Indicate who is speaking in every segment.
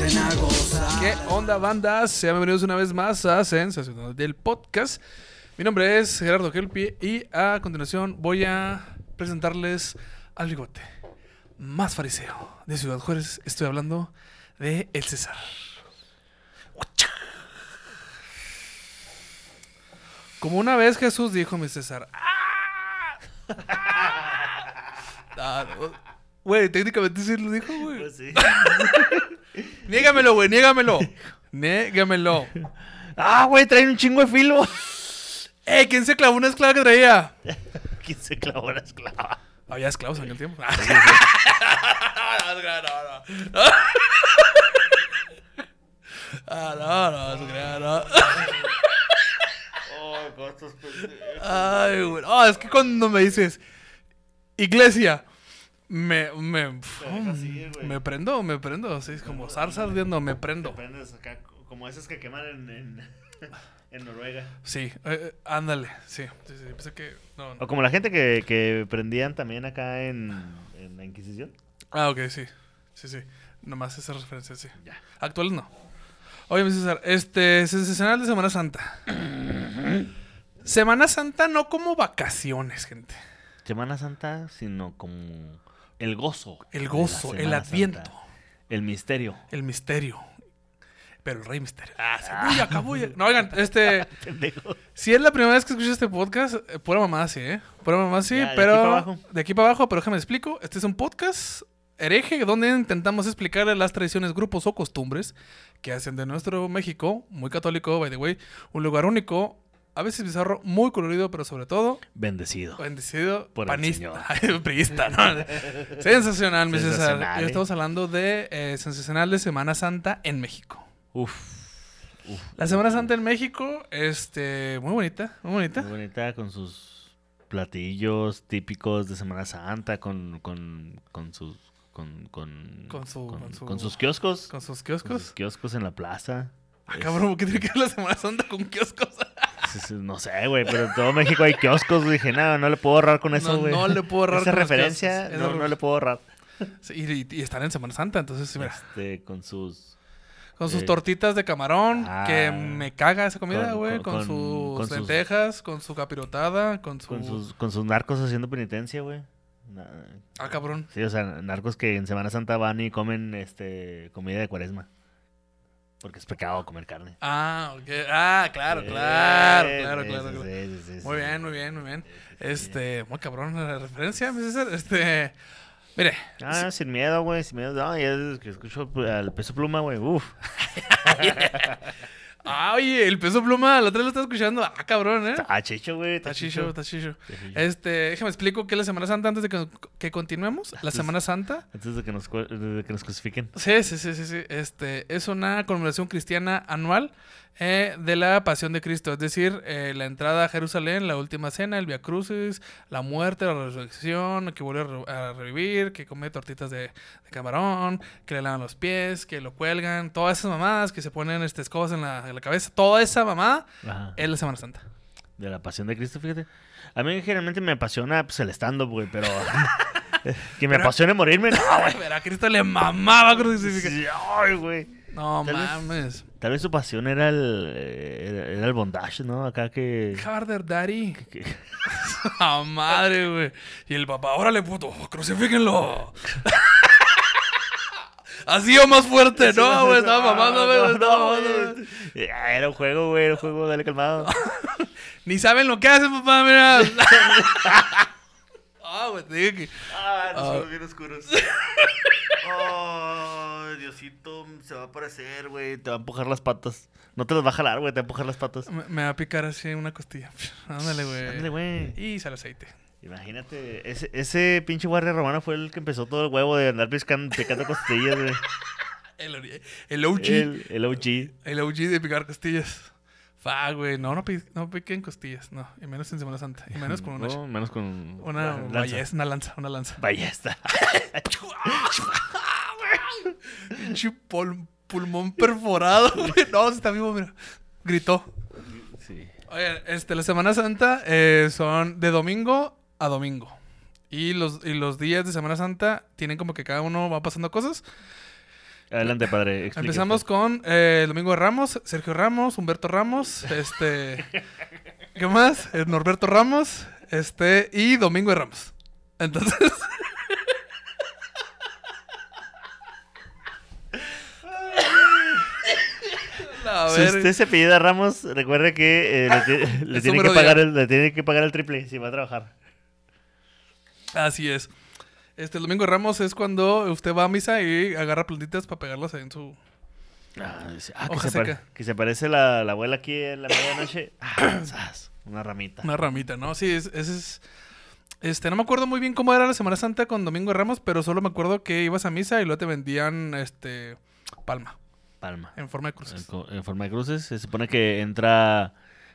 Speaker 1: ¿Qué onda, bandas? Sean bienvenidos una vez más a Sensacional del Podcast. Mi nombre es Gerardo Kelpi y a continuación voy a presentarles al bigote más fariseo de Ciudad Juárez. Estoy hablando de El César. Como una vez Jesús dijo, mi César. ¡Ah! Ah, no. Güey, técnicamente sí lo dijo, güey.
Speaker 2: Pues sí.
Speaker 1: Niégamelo, güey, niégamelo. Niégamelo.
Speaker 2: ah, güey, traen un chingo de filo.
Speaker 1: ¡Eh! ¿Quién se clavó una esclava que traía?
Speaker 2: ¿Quién se clavó la esclava?
Speaker 1: Había esclavos en aquel tiempo. no, no, no, no. Ah, no, no, no, no.
Speaker 2: Costos
Speaker 1: Ay, güey. Ah, es que cuando me dices iglesia, me, me, me prendo, me prendo. Sí, es como zarza ardiendo, me prendo.
Speaker 2: Prendes acá, como esas que queman en, en, en Noruega.
Speaker 1: Sí, eh, eh, ándale, sí. sí, sí, pensé que. No, no.
Speaker 2: O como la gente que, que prendían también acá en, en la Inquisición.
Speaker 1: Ah, ok, sí. Sí, sí. Nomás esa referencia, sí.
Speaker 2: Ya.
Speaker 1: Actuales no. Oye, mi César, este, sensacional de Semana Santa. Semana Santa no como vacaciones, gente.
Speaker 2: Semana Santa, sino como el gozo.
Speaker 1: El gozo, el adviento,
Speaker 2: Santa. El misterio.
Speaker 1: el misterio. Pero el rey misterio. Ah. Uy, acabó. ya- No, oigan, este,
Speaker 2: Pendejo.
Speaker 1: si es la primera vez que escuchas este podcast, eh, pura mamá sí, ¿eh? Pura mamá sí,
Speaker 2: Ya, de aquí
Speaker 1: pero...
Speaker 2: para abajo.
Speaker 1: De aquí para abajo, pero déjame explico. Este es un podcast hereje donde intentamos explicar las tradiciones, grupos o costumbres que hacen de nuestro México, muy católico, by the way, un lugar único, a veces bizarro, muy colorido, pero sobre todo
Speaker 2: Bendecido.
Speaker 1: bendecido,
Speaker 2: Por el
Speaker 1: panista, priista, ¿no? Sensacional, mi César.
Speaker 2: ¿eh?
Speaker 1: estamos hablando de eh, sensacional de Semana Santa en México.
Speaker 2: Uf. Uf.
Speaker 1: La Semana Santa en México, este, muy bonita, muy bonita.
Speaker 2: Muy bonita con sus platillos típicos de Semana Santa, con, con, con sus con, con,
Speaker 1: Con su- con su-
Speaker 2: con sus kioscos.
Speaker 1: Con sus
Speaker 2: con
Speaker 1: kioscos.
Speaker 2: sus kioscos en la plaza.
Speaker 1: Ah, cabrón, ¿qué tiene que ver la Semana Santa con kioscos?
Speaker 2: No sé, güey, pero en todo México hay kioscos. Dije, no, no le puedo ahorrar con eso, güey.
Speaker 1: no le puedo ahorrar
Speaker 2: Esa
Speaker 1: con
Speaker 2: referencia, no, no le puedo ahorrar.
Speaker 1: Sí, y, y están en Semana Santa, entonces, mira.
Speaker 2: Este, con sus...
Speaker 1: Con sus
Speaker 2: eh,
Speaker 1: tortitas de camarón,
Speaker 2: ah,
Speaker 1: que me caga esa comida, güey.
Speaker 2: con-
Speaker 1: Con,
Speaker 2: con-
Speaker 1: sus
Speaker 2: con sus-
Speaker 1: lentejas, con su capirotada, con su...
Speaker 2: Con sus, con sus narcos haciendo penitencia, güey.
Speaker 1: Ah, cabrón.
Speaker 2: Sí, o sea, narcos que en Semana Santa van y comen este comida de cuaresma. Porque es pecado comer carne.
Speaker 1: Ah, ok. Ah, claro,
Speaker 2: Sí,
Speaker 1: claro, claro, claro.
Speaker 2: sí,
Speaker 1: claro.
Speaker 2: sí, sí,
Speaker 1: Muy bien, muy bien, muy bien. Este, muy cabrón la referencia, César. Este, mire,
Speaker 2: Ah, sin miedo, güey, sin miedo. No, ya es que escucho al peso pluma, güey. Uf.
Speaker 1: ah, oye, el peso pluma, la otra vez lo estaba escuchando. Ah, cabrón, ¿eh?
Speaker 2: Ah, chicho, güey.
Speaker 1: Está chicho, está chicho.
Speaker 2: Está.
Speaker 1: Este, déjame explico qué es la Semana Santa antes de que, que continuemos. La Semana Santa
Speaker 2: Antes de que nos, de que nos crucifiquen.
Speaker 1: Sí, sí, sí, sí, sí. Este, es una conmemoración cristiana anual eh, de la Pasión de Cristo, es decir, eh, la entrada a Jerusalén, la última cena, el Via Crucis, la muerte, la resurrección, que vuelve a, re- a revivir, que come tortitas de, de camarón, que le lavan los pies, que lo cuelgan, todas esas mamadas que se ponen este, escobas en la, en la cabeza, toda esa mamada
Speaker 2: Ajá.
Speaker 1: es la Semana Santa.
Speaker 2: De la pasión de Cristo, fíjate. A mí generalmente me apasiona pues, el stand-up, güey, pero. que me apasione morirme, no, güey.
Speaker 1: Pero a Cristo le mamaba crucificar.
Speaker 2: Sí, Ay, güey.
Speaker 1: No
Speaker 2: Tal vez-
Speaker 1: mames.
Speaker 2: Tal vez su pasión era el, era, era el bondage, ¿no? Acá que...
Speaker 1: Harder Daddy.
Speaker 2: que-
Speaker 1: ¡A madre, güey! Y el papá, órale, puto, crucifíquenlo. Así o más fuerte, no, güey, estaba mamando, güey,
Speaker 2: No. Ah, Era un juego, güey, era un juego, dale calmado.
Speaker 1: Ni saben lo que hacen, papá, mira. Ah, güey, te dije que.
Speaker 2: Ah,
Speaker 1: nos fuimos
Speaker 2: bien oscuros. Oh, Diosito, se va a aparecer, güey. Te va a empujar las patas. No te las va a jalar, güey, te va a empujar las patas.
Speaker 1: Me, me va a picar así una costilla. Ándale,
Speaker 2: Ándale,
Speaker 1: güey.
Speaker 2: güey.
Speaker 1: Y sale aceite.
Speaker 2: Imagínate, ese, ese pinche guardia romano fue el que empezó todo el huevo de andar piscando, picando costillas, güey.
Speaker 1: El, el OG. El,
Speaker 2: El, el OG.
Speaker 1: OG de picar costillas. Fa, güey. No, no, no piquen costillas. No. Y menos en Semana Santa. Y menos con una.
Speaker 2: No, menos con
Speaker 1: Una
Speaker 2: lanza.
Speaker 1: ballesta, una lanza, una lanza.
Speaker 2: Ballesta.
Speaker 1: Pol- pulmón perforado, güey. No, se está vivo, mira. Gritó.
Speaker 2: Sí.
Speaker 1: Oye, este, la Semana Santa eh, son de domingo a domingo. Y los, y los días de Semana Santa tienen como que cada uno va pasando cosas.
Speaker 2: Adelante, padre.
Speaker 1: Empezamos con eh, Domingo de Ramos, Sergio Ramos, Humberto Ramos, este... ¿Qué más? Eh, Norberto Ramos, este... Y Domingo de Ramos. Entonces...
Speaker 2: Si usted se pide a Ramos, recuerde que eh, le, tiene que pagar el, le tiene que pagar el triple si va a trabajar.
Speaker 1: Así es. Este, el Domingo de Ramos es cuando usted va a misa y agarra plantitas para pegarlas ahí en su...
Speaker 2: Ah, ah, que,
Speaker 1: Hoja
Speaker 2: se pare-
Speaker 1: seca.
Speaker 2: que se parece la, la abuela aquí en la medianoche. Ah, zas, una ramita.
Speaker 1: Una ramita, ¿no? Sí, es- ese es... Este, no me acuerdo muy bien cómo era la Semana Santa con Domingo de Ramos, pero solo me acuerdo que ibas a misa y luego te vendían, este, palma,
Speaker 2: Palma.
Speaker 1: en forma de
Speaker 2: En,
Speaker 1: cruces.
Speaker 2: co- en forma de cruces. Se supone que entra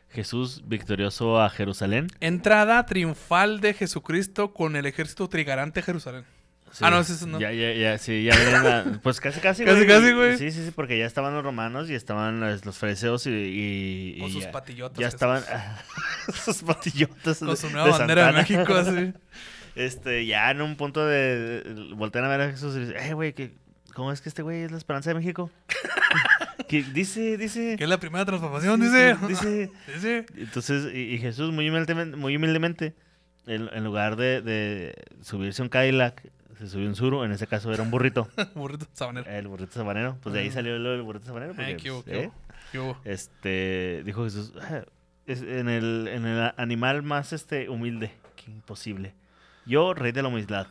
Speaker 2: Jesús victorioso a Jerusalén.
Speaker 1: Entrada triunfal de Jesucristo con el ejército trigarante a Jerusalén. Ah, no, es no.
Speaker 2: Ya, ya, ya, sí, ya la- Pues casi, casi,
Speaker 1: Casi, casi, güey.
Speaker 2: Sí, sí, sí, porque ya estaban los romanos y estaban los, los fariseos y... y-
Speaker 1: Con
Speaker 2: y
Speaker 1: sus
Speaker 2: ya,
Speaker 1: patillotas.
Speaker 2: Ya
Speaker 1: Jesús.
Speaker 2: estaban... sus patillotas
Speaker 1: Con
Speaker 2: de-
Speaker 1: su nueva bandera de
Speaker 2: Santana.
Speaker 1: México, así.
Speaker 2: Este, ya en un punto de... de- Voltean a ver a Jesús y dicen, eh, güey, que... ¿Cómo es que este güey es la esperanza de México? que dice, dice...
Speaker 1: Que es la primera transformación, dice.
Speaker 2: Dice...
Speaker 1: Dice.
Speaker 2: Entonces, y, y Jesús muy humildemente, muy humildemente en, en lugar de, de subirse un Cadillac, se subió un suru, en ese caso era un burrito,
Speaker 1: Burrito sabanero.
Speaker 2: el burrito sabanero, pues de ahí
Speaker 1: Ah.
Speaker 2: salió del burrito sabanero. porque,
Speaker 1: Ay, qué hubo,
Speaker 2: pues, ¿eh?
Speaker 1: qué hubo.
Speaker 2: Este, dijo Jesús, "Ah, es en el, en el animal más este humilde que imposible. Yo, rey de la humildad.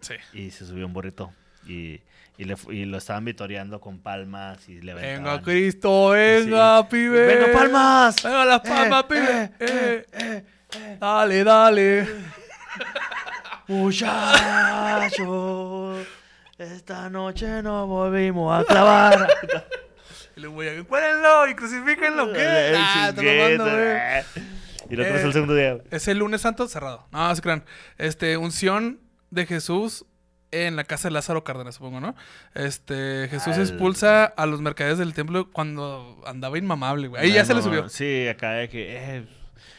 Speaker 1: Sí.
Speaker 2: Y se subió un burrito. Y, y, le, fu- y lo estaban vitoreando con palmas y le
Speaker 1: Venga. Cristo, venga, pibe.
Speaker 2: ¡Venga, palmas!
Speaker 1: Venga, las palmas, pibe. Eh, Dale, dale.
Speaker 2: Muchachos, esta noche nos volvimos a clavar.
Speaker 1: Y le voy a cuélenlo y crucifíquenlo. ¿Qué? Ah, te güey.
Speaker 2: eh. Y lo
Speaker 1: Eh,
Speaker 2: el segundo día.
Speaker 1: Es el lunes santo cerrado. No, se crean. Este, unción de Jesús en la casa de Lázaro Cárdenas, supongo, ¿no? Este, Jesús
Speaker 2: Al-
Speaker 1: expulsa a los mercaderes del templo cuando andaba inmamable, güey. Ahí ya se le subió.
Speaker 2: Sí, acá de que. Eh,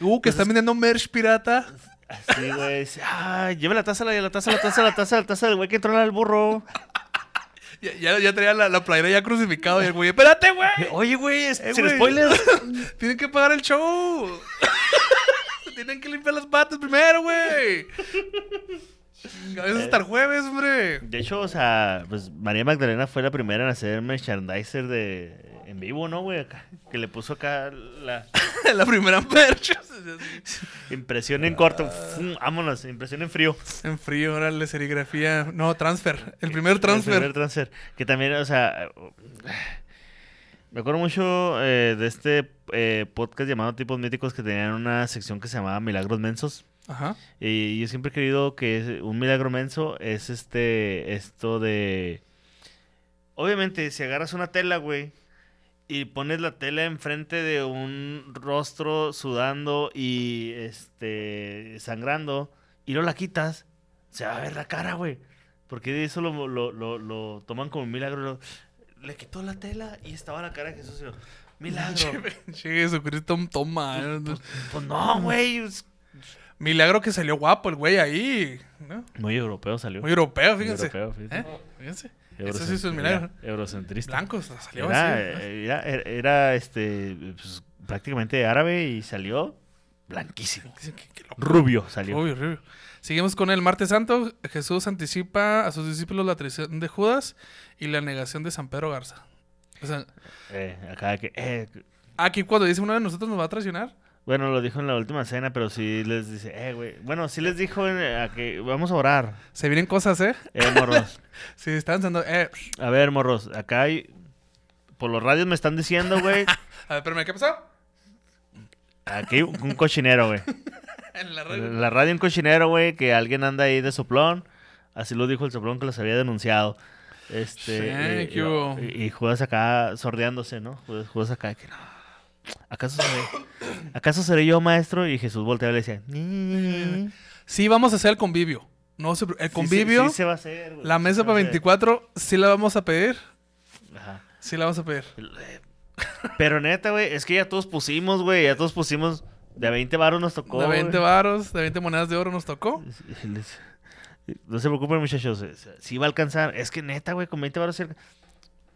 Speaker 1: Uh, que están vendiendo merch pirata.
Speaker 2: así, güey. Ah, lleva la taza, la, la taza, la taza, la taza, la taza del güey que entró al burro.
Speaker 1: Ya, ya, ya traía la, la playera ya crucificado. Y el güey, espérate, güey.
Speaker 2: Oye, güey, es-
Speaker 1: Eh,
Speaker 2: sin
Speaker 1: güey.
Speaker 2: spoilers.
Speaker 1: Tienen que pagar el show. Tienen que limpiar las patas primero, güey. A veces hasta el jueves, hombre.
Speaker 2: De hecho, o sea, pues María Magdalena fue la primera en hacer merchandiser de en vivo, ¿no, güey? Acá, Que le puso acá la
Speaker 1: la primera merch.
Speaker 2: impresión en corto. Fum, vámonos, impresión en frío.
Speaker 1: En frío, órale, serigrafía. No, transfer. El primer
Speaker 2: El
Speaker 1: transfer.
Speaker 2: primer transfer. Que también, o sea, me acuerdo mucho eh, de este eh, podcast llamado Tipos Míticos que tenían una sección que se llamaba Milagros Mensos.
Speaker 1: Ajá.
Speaker 2: Y yo siempre he querido que un milagro menso es este, esto de... Obviamente, si agarras una tela, güey, y pones la tela enfrente de un rostro sudando y este sangrando, y no la quitas, se va a ver la cara, güey. Porque eso lo, lo, lo, lo toman como un milagro. le quitó la tela y estaba la cara de Jesús. y milagro.
Speaker 1: Che, Jesucristo, toma.
Speaker 2: pues no, güey.
Speaker 1: Milagro que salió guapo el güey ahí. ¿no?
Speaker 2: Muy europeo salió.
Speaker 1: Muy europeo,
Speaker 2: Muy
Speaker 1: fíjense.
Speaker 2: europeo, fíjate.
Speaker 1: ¿Eh? Fíjense. Eso sí es un milagro.
Speaker 2: era Eurocentrista.
Speaker 1: Blancos, salió
Speaker 2: Era,
Speaker 1: así.
Speaker 2: era, era- era, este, pues, prácticamente árabe y salió blanquísimo. Rubio salió.
Speaker 1: Rubio, rubio. Seguimos con el martes santo. Jesús anticipa a sus discípulos la traición de Judas y la negación de San Pedro Garza. O sea,
Speaker 2: Eh, acá que, eh,
Speaker 1: aquí cuando dice uno de nosotros nos va a traicionar.
Speaker 2: Bueno, lo dijo en la última cena, pero sí les dice, eh, güey. Bueno, sí les dijo en- a que vamos a orar.
Speaker 1: Se vienen cosas, ¿eh?
Speaker 2: Eh, morros.
Speaker 1: Sí, están pensando, eh.
Speaker 2: A ver, morros, acá hay, por los radios me están diciendo, güey,
Speaker 1: A ver, espérame, ¿qué pasó?
Speaker 2: aquí hay un cochinero, güey.
Speaker 1: En la radio.
Speaker 2: En la radio un cochinero, güey, que alguien anda ahí de soplón. Así lo dijo el soplón que los había denunciado. Este, eh,
Speaker 1: ¿qué hubo?
Speaker 2: y, y Judas acá sordeándose, ¿no? Judas, Judas acá que no. ¿Acaso seré, ¿Acaso seré yo, maestro? Y Jesús volteaba y le decía.
Speaker 1: Sí, vamos a hacer el convivio. No el
Speaker 2: Sí
Speaker 1: convivio,
Speaker 2: sí se va a hacer, güey,
Speaker 1: la mesa para
Speaker 2: a hacer.
Speaker 1: 24, sí la vamos a pedir.
Speaker 2: Ajá.
Speaker 1: Sí la vamos a pedir.
Speaker 2: Pero neta, güey, es que ya todos pusimos, güey, ya todos pusimos. De a 20 baros nos tocó.
Speaker 1: De 20
Speaker 2: güey.
Speaker 1: varos, de 20 monedas de oro nos tocó.
Speaker 2: No se preocupen, muchachos. eh, Sí va a alcanzar. Es que neta, güey, con 20 baros cerca.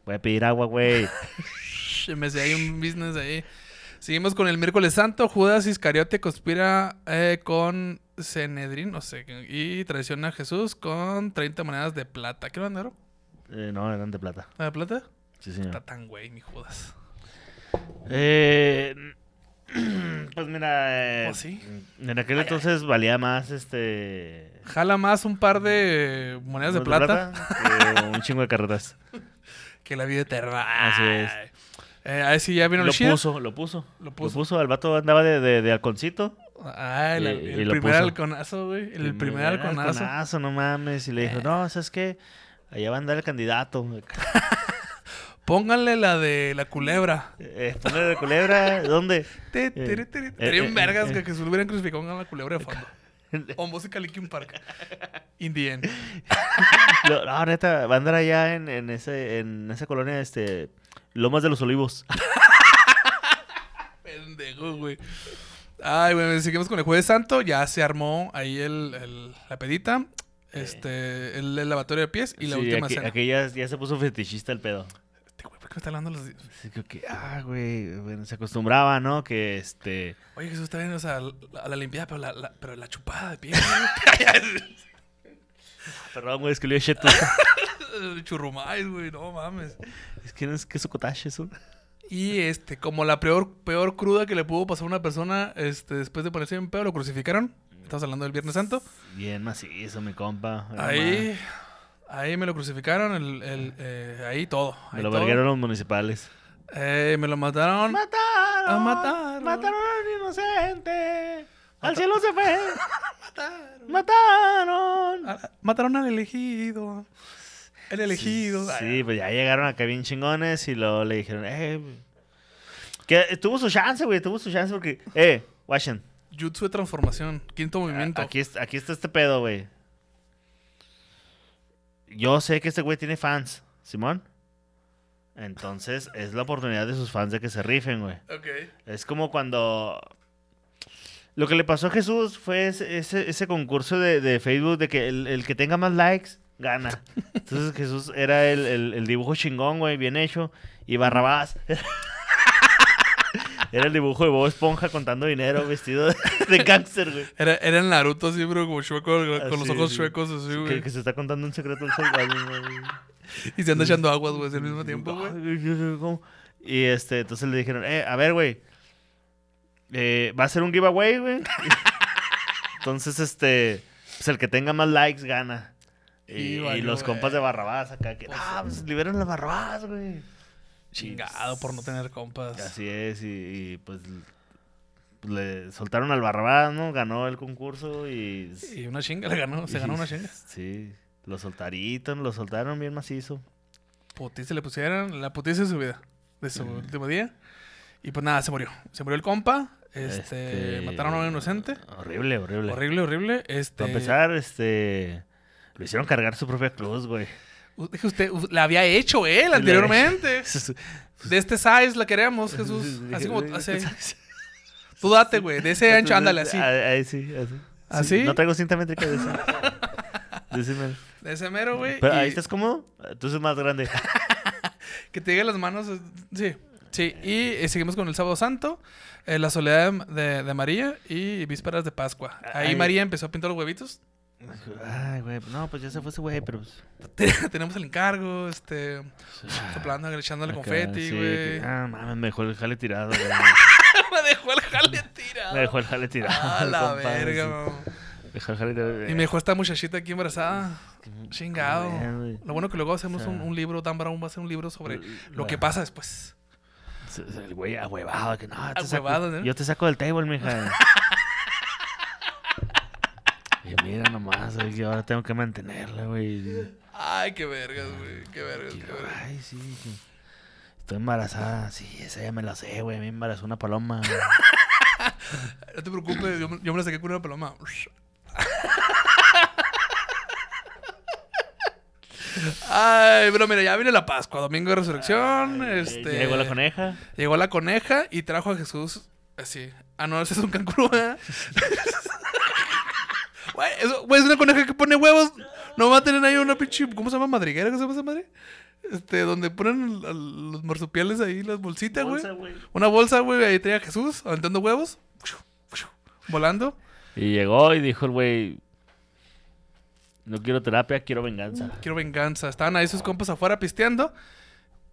Speaker 2: Voy a pedir agua, güey.
Speaker 1: Me sé, hay un business ahí. Seguimos con el miércoles santo. Judas Iscariote conspira eh, con Cenedrín, no sé, y traiciona a Jesús con 30 monedas de plata. ¿Qué eran de oro?
Speaker 2: Eh, no, eran de plata.
Speaker 1: ¿Ah, ¿De plata?
Speaker 2: Sí, señor.
Speaker 1: Está tan güey, mi Judas.
Speaker 2: Eh, pues mira, eh,
Speaker 1: ¿Oh, sí?
Speaker 2: en aquel entonces valía más este...
Speaker 1: Jala más un par de monedas de plata,
Speaker 2: que un chingo de carretas.
Speaker 1: que la vida eterna.
Speaker 2: Así es.
Speaker 1: Eh, a ver si ya vino
Speaker 2: Lo
Speaker 1: el
Speaker 2: puso, lo puso.
Speaker 1: Lo
Speaker 2: Lo
Speaker 1: puso.
Speaker 2: puso. El vato andaba de, de, de halconcito.
Speaker 1: Ah, el,
Speaker 2: Y-
Speaker 1: el
Speaker 2: y lo
Speaker 1: primer
Speaker 2: puso.
Speaker 1: halconazo, güey. El, primer halconazo.
Speaker 2: no mames. Y le dijo,
Speaker 1: Eh.
Speaker 2: no, ¿sabes qué? Allá va a andar el candidato.
Speaker 1: Pónganle la de la culebra.
Speaker 2: Eh, ponle de culebra, ¿dónde? Eh,
Speaker 1: Estaría en
Speaker 2: eh,
Speaker 1: vergas
Speaker 2: eh.
Speaker 1: que Jesús lo hubieran crucificado con la culebra de fondo. O música Linkin Park. In the end.
Speaker 2: No, no, neta, va a andar allá en, en, ese, en esa colonia, este, Lomas de los Olivos.
Speaker 1: Pendejo, güey. Ay, bueno, seguimos con el Jueves Santo. Ya se armó ahí el, el- la pedita. Este, el, el lavatorio de pies y la
Speaker 2: Sí,
Speaker 1: última
Speaker 2: aquí,
Speaker 1: cena.
Speaker 2: aquí ya, ya se puso fetichista el pedo.
Speaker 1: Este güey, ¿por qué me está hablando los
Speaker 2: Sí, creo que, ah, güey, bueno, se acostumbraba, ¿no? Que, este,
Speaker 1: Oye, Jesús está bien, o sea, la- a la limpiada, pero la, la- pero la chupada de pie.
Speaker 2: perdón, güey, es que le dije tú.
Speaker 1: Churrumais, güey, no mames.
Speaker 2: Es que no es que su cottage eso.
Speaker 1: Y este, como la peor, peor cruda que le pudo pasar a una persona, este, después de ponerse en pedo, lo crucificaron. Estamos hablando del Viernes Santo.
Speaker 2: Bien macizo, mi compa.
Speaker 1: Ahí, ahí me lo crucificaron, el, el, eh, ahí todo.
Speaker 2: Me
Speaker 1: ahí
Speaker 2: lo
Speaker 1: todo.
Speaker 2: vergueron los municipales.
Speaker 1: Eh, me lo mataron.
Speaker 2: ¡Mataron!
Speaker 1: Ah, mataron.
Speaker 2: ¡Mataron al inocente! ¡Al cielo se fue!
Speaker 1: Mataron.
Speaker 2: ¡Mataron!
Speaker 1: Ah, Mataron al elegido. El elegido.
Speaker 2: Sí, pues ya llegaron acá bien chingones y luego le dijeron, eh. Que tuvo su chance, güey, tuvo su chance porque, eh, Washington,
Speaker 1: Jutsu de transformación. Quinto movimiento.
Speaker 2: aquí, es- aquí está este pedo, güey. Yo sé que este güey tiene fans, Simón. Entonces es la oportunidad de sus fans de que se rifen, güey.
Speaker 1: Ok.
Speaker 2: Es como cuando... Lo que le pasó a Jesús fue ese, ese, ese concurso de, de Facebook de que el, el que tenga más likes gana. Entonces Jesús era el, el- el dibujo chingón, güey, bien hecho. Y Barrabás era el dibujo de Bob Esponja contando dinero vestido de, de gángster, güey.
Speaker 1: Era, era el Naruto así, pero como chueco, con los ojos
Speaker 2: sí.
Speaker 1: chuecos así, güey.
Speaker 2: que se está contando un secreto al soldado, güey.
Speaker 1: Y se anda echando aguas, güey, al mismo tiempo, güey.
Speaker 2: Y este, entonces le dijeron, eh, a ver, güey. eh, va a ser un giveaway, güey. entonces, este, pues el que tenga más likes gana. Y,
Speaker 1: Y
Speaker 2: y
Speaker 1: valió,
Speaker 2: los compas de. Barrabás acá, que, ah, pues liberan a Barrabás, güey.
Speaker 1: Chingado por no tener compas.
Speaker 2: Así es, y, y, pues le soltaron al Barrabás, ¿no? Ganó el concurso y...
Speaker 1: Y una chinga le ganó, se ganó una chinga.
Speaker 2: Sí, lo soltaron, lo soltaron bien macizo.
Speaker 1: Putiza le pusieron, la putiza de su vida, de su último día. Y pues nada, se murió. Se murió el compa. Este, mataron a un inocente.
Speaker 2: Horrible, horrible.
Speaker 1: Horrible, horrible. Este,
Speaker 2: Para empezar, este. Lo hicieron cargar su propia cruz, güey.
Speaker 1: Dije usted, la había hecho él anteriormente. De este size la queremos, Jesús. Así como, así. Tú date, güey. De ese ancho, ándale, así.
Speaker 2: Ah, Ahí sí, así.
Speaker 1: ¿Así?
Speaker 2: No traigo cinta métrica de ese. De ese mero.
Speaker 1: De ese mero, güey.
Speaker 2: Pero ahí estás cómodo. Entonces es más grande.
Speaker 1: Que te llegue las manos. eh, Sí. Sí. Y eh, seguimos con el Sábado Santo. eh, la soledad de, de María y vísperas de Pascua. Ahí
Speaker 2: Ay.
Speaker 1: María empezó a pintar los huevitos.
Speaker 2: Ay, güey. No, pues ya se fue ese güey, pero. pues,
Speaker 1: Tenemos el encargo, este. Soplando, echándole
Speaker 2: acá,
Speaker 1: confeti,
Speaker 2: sí,
Speaker 1: güey.
Speaker 2: que- Ah, mames, me dejó el jale tirado, güey.
Speaker 1: me dejó el jale tirado.
Speaker 2: Me dejó el jale tirado.
Speaker 1: Ah, la
Speaker 2: compa,
Speaker 1: verga,
Speaker 2: sí.
Speaker 1: mamá.
Speaker 2: Me dejó el jale tirado.
Speaker 1: Y me dejó esta muchachita aquí embarazada. Chingado. Lo bueno que luego hacemos
Speaker 2: O sea,
Speaker 1: un, un libro, Dan Brown va a hacer un libro sobre lo que pasa después.
Speaker 2: El güey ahuevado, que no, te saco- yo te saco del table, mija. mira nomás, güey, que ahora tengo que mantenerla, güey.
Speaker 1: Ay, qué vergas, güey. Qué vergas, qué.
Speaker 2: Ay, sí, estoy embarazada. Sí, esa ya me la sé, güey. A mí me embarazó una paloma.
Speaker 1: No te preocupes, yo, me- yo me la saqué con una paloma. Ay, pero mira, ya viene la Pascua, domingo de resurrección. este,
Speaker 2: Llegó la coneja.
Speaker 1: Llegó la coneja y trajo a Jesús así. Ah, no, ese es un canguro, ¿eh? Güey, es una coneja que pone huevos. No va a tener ahí una pinche. ¿Cómo se llama? ¿Madriguera? ¿Qué se llama esa madre? Este, donde ponen a los marsupiales ahí, las bolsitas, güey.
Speaker 2: Bolsa, güey.
Speaker 1: Una bolsa, güey, ahí traía a Jesús aventando huevos. Volando.
Speaker 2: Y llegó y dijo el güey, no quiero terapia, quiero venganza.
Speaker 1: Quiero venganza. Estaban ahí sus compas afuera pisteando.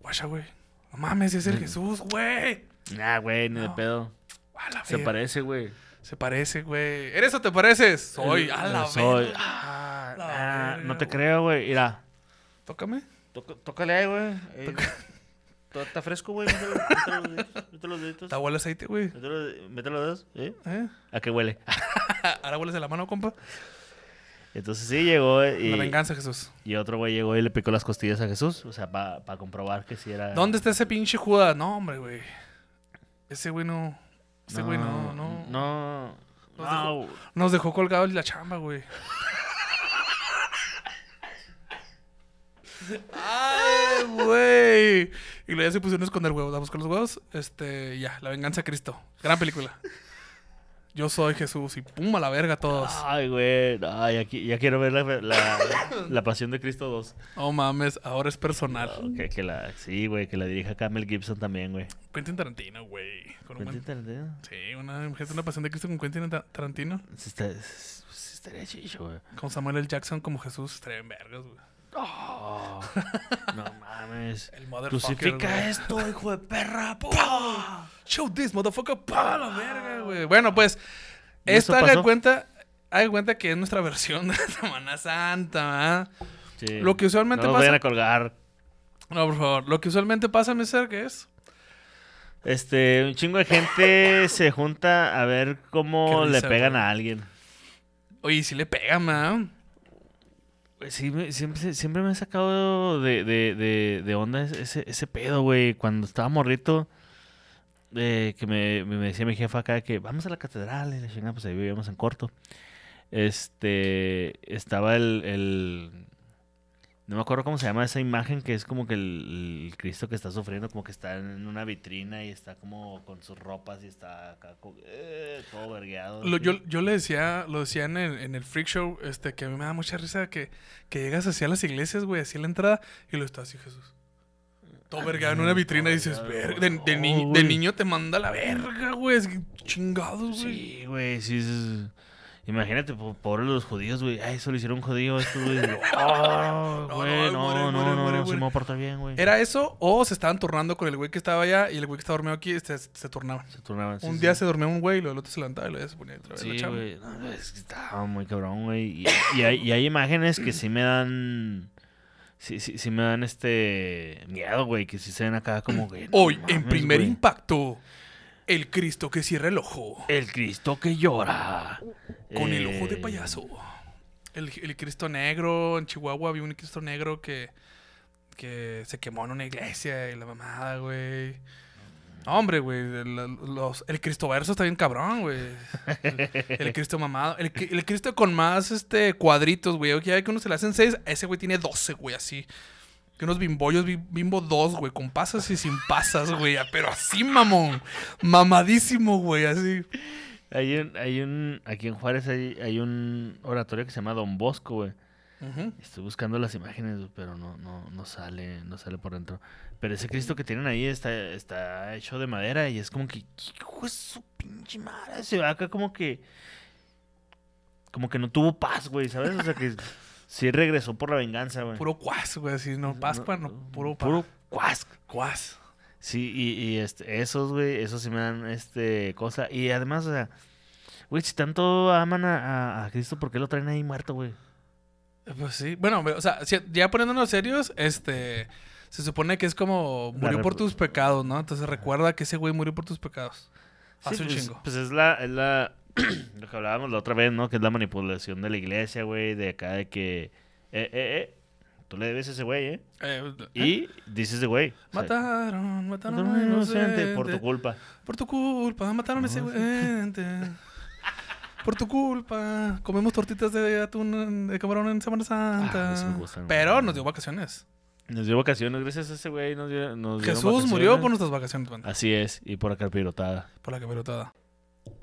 Speaker 1: Guacha, güey. No mames, es el Jesús, güey.
Speaker 2: Nah, güey, ni de pedo.
Speaker 1: A la
Speaker 2: Se parece, güey.
Speaker 1: Se parece, güey. ¿Eres o te pareces? Soy. A la
Speaker 2: Soy.
Speaker 1: verga.
Speaker 2: Ah,
Speaker 1: La
Speaker 2: ah,
Speaker 1: verga,
Speaker 2: no te
Speaker 1: güey.
Speaker 2: creo, güey. Mira,
Speaker 1: Tócame.
Speaker 2: toca- tócale ahí, güey. Eh, todo Está fresco, güey. Mete los- deditos, los deditos.
Speaker 1: Está huele aceite, güey.
Speaker 2: Mete los- mete los dedos, ¿eh?
Speaker 1: ¿Eh?
Speaker 2: ¿A qué huele?
Speaker 1: Ahora hueles de la mano, compa.
Speaker 2: Entonces sí llegó eh,
Speaker 1: La
Speaker 2: y,
Speaker 1: venganza, Jesús.
Speaker 2: y otro güey llegó y le picó las costillas a Jesús. O sea, para comprobar que sí era...
Speaker 1: ¿Dónde está ese pinche Judas? No, hombre, güey. Ese güey no. Ese güey no, no.
Speaker 2: No.
Speaker 1: Nos
Speaker 2: No.
Speaker 1: Nos dejó colgados la chamba, güey. Ay, güey. Y luego ya se pusieron a esconder huevos. A buscar los huevos. Este, ya, La venganza de Cristo. Gran película. Yo soy Jesús y pum a la verga todos.
Speaker 2: Ay, güey. Ay, aquí, ya quiero ver la, la, la Pasión de Cristo 2.
Speaker 1: Oh mames, ahora es personal.
Speaker 2: No, que, que la, sí, güey, que la dirija Camel Gibson también, güey.
Speaker 1: Quentin Tarantino, güey. Un
Speaker 2: Quentin Tarantino.
Speaker 1: Sí, una, una pasión de Cristo con Quentin Ta- Tarantino.
Speaker 2: Sí, está, sí estaría chicho, güey.
Speaker 1: Con Samuel L. Jackson como Jesús. Estaría en vergas, güey.
Speaker 2: Oh, no mames.
Speaker 1: El
Speaker 2: Crucifica esto, hijo de perra.
Speaker 1: ¡Pah! Show this, motherfucker. ¡Pah! La verga, güey. Bueno, pues,
Speaker 2: ¿Y eso
Speaker 1: esta haga cuenta, haga cuenta que es nuestra versión de Semana Santa.
Speaker 2: Sí.
Speaker 1: Lo que usualmente
Speaker 2: no
Speaker 1: pasa-
Speaker 2: vayan a colgar.
Speaker 1: No, por favor. Lo que usualmente pasa, Mr. ¿qué es?
Speaker 2: Este, un chingo de gente se junta a ver cómo le pegan a alguien.
Speaker 1: Oye, si le pegan, ¿verdad?
Speaker 2: Pues Sí, siempre, siempre me ha sacado de, de, de, de onda ese, ese pedo, güey. Cuando estaba morrito, eh, que me, me decía mi jefa acá que vamos a la catedral. Y la chingada, pues ahí vivíamos en corto. Este, estaba el- No me acuerdo cómo se llama esa imagen, que es como que el, el Cristo que está sufriendo, como que está en una vitrina y está como con sus ropas y está acá eh, todo vergueado.
Speaker 1: Lo- yo, yo le decía, lo decía en el, en el Freak Show, este, que a mí me da mucha risa que, que llegas hacia las iglesias, güey, hacia la entrada, y lo está así, Jesús. Todo vergado en una vitrina y dices, verga, de, de ni-
Speaker 2: No,
Speaker 1: de
Speaker 2: güey.
Speaker 1: niño te manda la verga, güey. Chingados, güey.
Speaker 2: Sí, güey, sí. es- Imagínate, po- pobres los judíos, güey. Ay, eso lo hicieron un judío, esto, güey. Oh,
Speaker 1: No,
Speaker 2: güey,
Speaker 1: no,
Speaker 2: no, no,
Speaker 1: muere,
Speaker 2: no,
Speaker 1: muere,
Speaker 2: no, se me va a portar bien, güey.
Speaker 1: ¿Era eso o se estaban turnando con el güey que estaba allá y el güey que estaba dormido aquí este, se turnaban?
Speaker 2: Se turnaban, sí,
Speaker 1: Un
Speaker 2: sí.
Speaker 1: día se dormía un güey y luego el otro se levantaba y ya se ponía otra vez la
Speaker 2: Sí,
Speaker 1: chamba.
Speaker 2: güey. No, es que estaba muy cabrón, güey. Y, y hay, y hay imágenes que sí me dan... Sí, sí, sí me dan este... Miedo, güey. Que sí se ven acá como que... no
Speaker 1: Hoy, en primer
Speaker 2: güey.
Speaker 1: impacto, el Cristo que cierra el ojo
Speaker 2: El Cristo que llora.
Speaker 1: con el ojo de
Speaker 2: Eh,
Speaker 1: payaso. El, el Cristo negro, en Chihuahua había un Cristo negro que, que se quemó en una iglesia y la mamada, güey. Hombre, güey, el, los- el Cristo verso está bien cabrón, güey. El, el Cristo mamado. El, cri- el Cristo con más este cuadritos, güey. Que ya que uno se le hacen seis, ese güey tiene 12, güey, así. Que unos bimbollos, bi- bimbo dos, güey, con pasas y sin pasas, güey. Pero así, mamón. Mamadísimo, güey, así.
Speaker 2: Hay un, hay un... Aquí en Juárez hay, hay un oratorio que se llama Don Bosco, güey.
Speaker 1: Ujú.
Speaker 2: Estoy buscando las imágenes, pero no, no, no sale, no sale por dentro. Pero ese Cristo que tienen ahí está, está hecho de madera y es como que, hijo de su pinche madre, se ve acá como que, como que no tuvo paz, güey, ¿sabes? O sea que sí regresó por la venganza, güey.
Speaker 1: Puro cuas, güey, así, no, Pascua, no, puro,
Speaker 2: puro cuas.
Speaker 1: cuas.
Speaker 2: Sí, y, y este, esos, güey, esos sí me dan, este, cosa. Y además, o sea, güey, si tanto aman a, a- a Cristo, ¿por qué lo traen ahí muerto, güey?
Speaker 1: Pues sí, bueno, o sea, ya poniéndonos serios, este, se supone que es como murió por tus pecados, ¿no? Entonces recuerda que ese güey murió por tus pecados. Hace
Speaker 2: Sí,
Speaker 1: un
Speaker 2: pues,
Speaker 1: chingo.
Speaker 2: Pues es la, es la lo que hablábamos la otra vez, ¿no? Que es la manipulación de la iglesia, güey, de acá de que eh, eh, eh, tú le debes a ese güey, ¿eh?
Speaker 1: Eh,
Speaker 2: Y dices de güey. o sea,
Speaker 1: Mataron, mataron a un
Speaker 2: inocente por tu culpa.
Speaker 1: Por tu culpa, mataron a ese güey. Por tu culpa, comemos tortitas de atún, de camarón en Semana Santa.
Speaker 2: Ah, sí me gustan,
Speaker 1: Pero
Speaker 2: güey.
Speaker 1: nos dio vacaciones.
Speaker 2: Nos dio vacaciones, gracias a ese güey. Nos dio, nos
Speaker 1: Jesús murió por nuestras vacaciones.
Speaker 2: Así es, y por la carpirotada.
Speaker 1: Por la capirotada.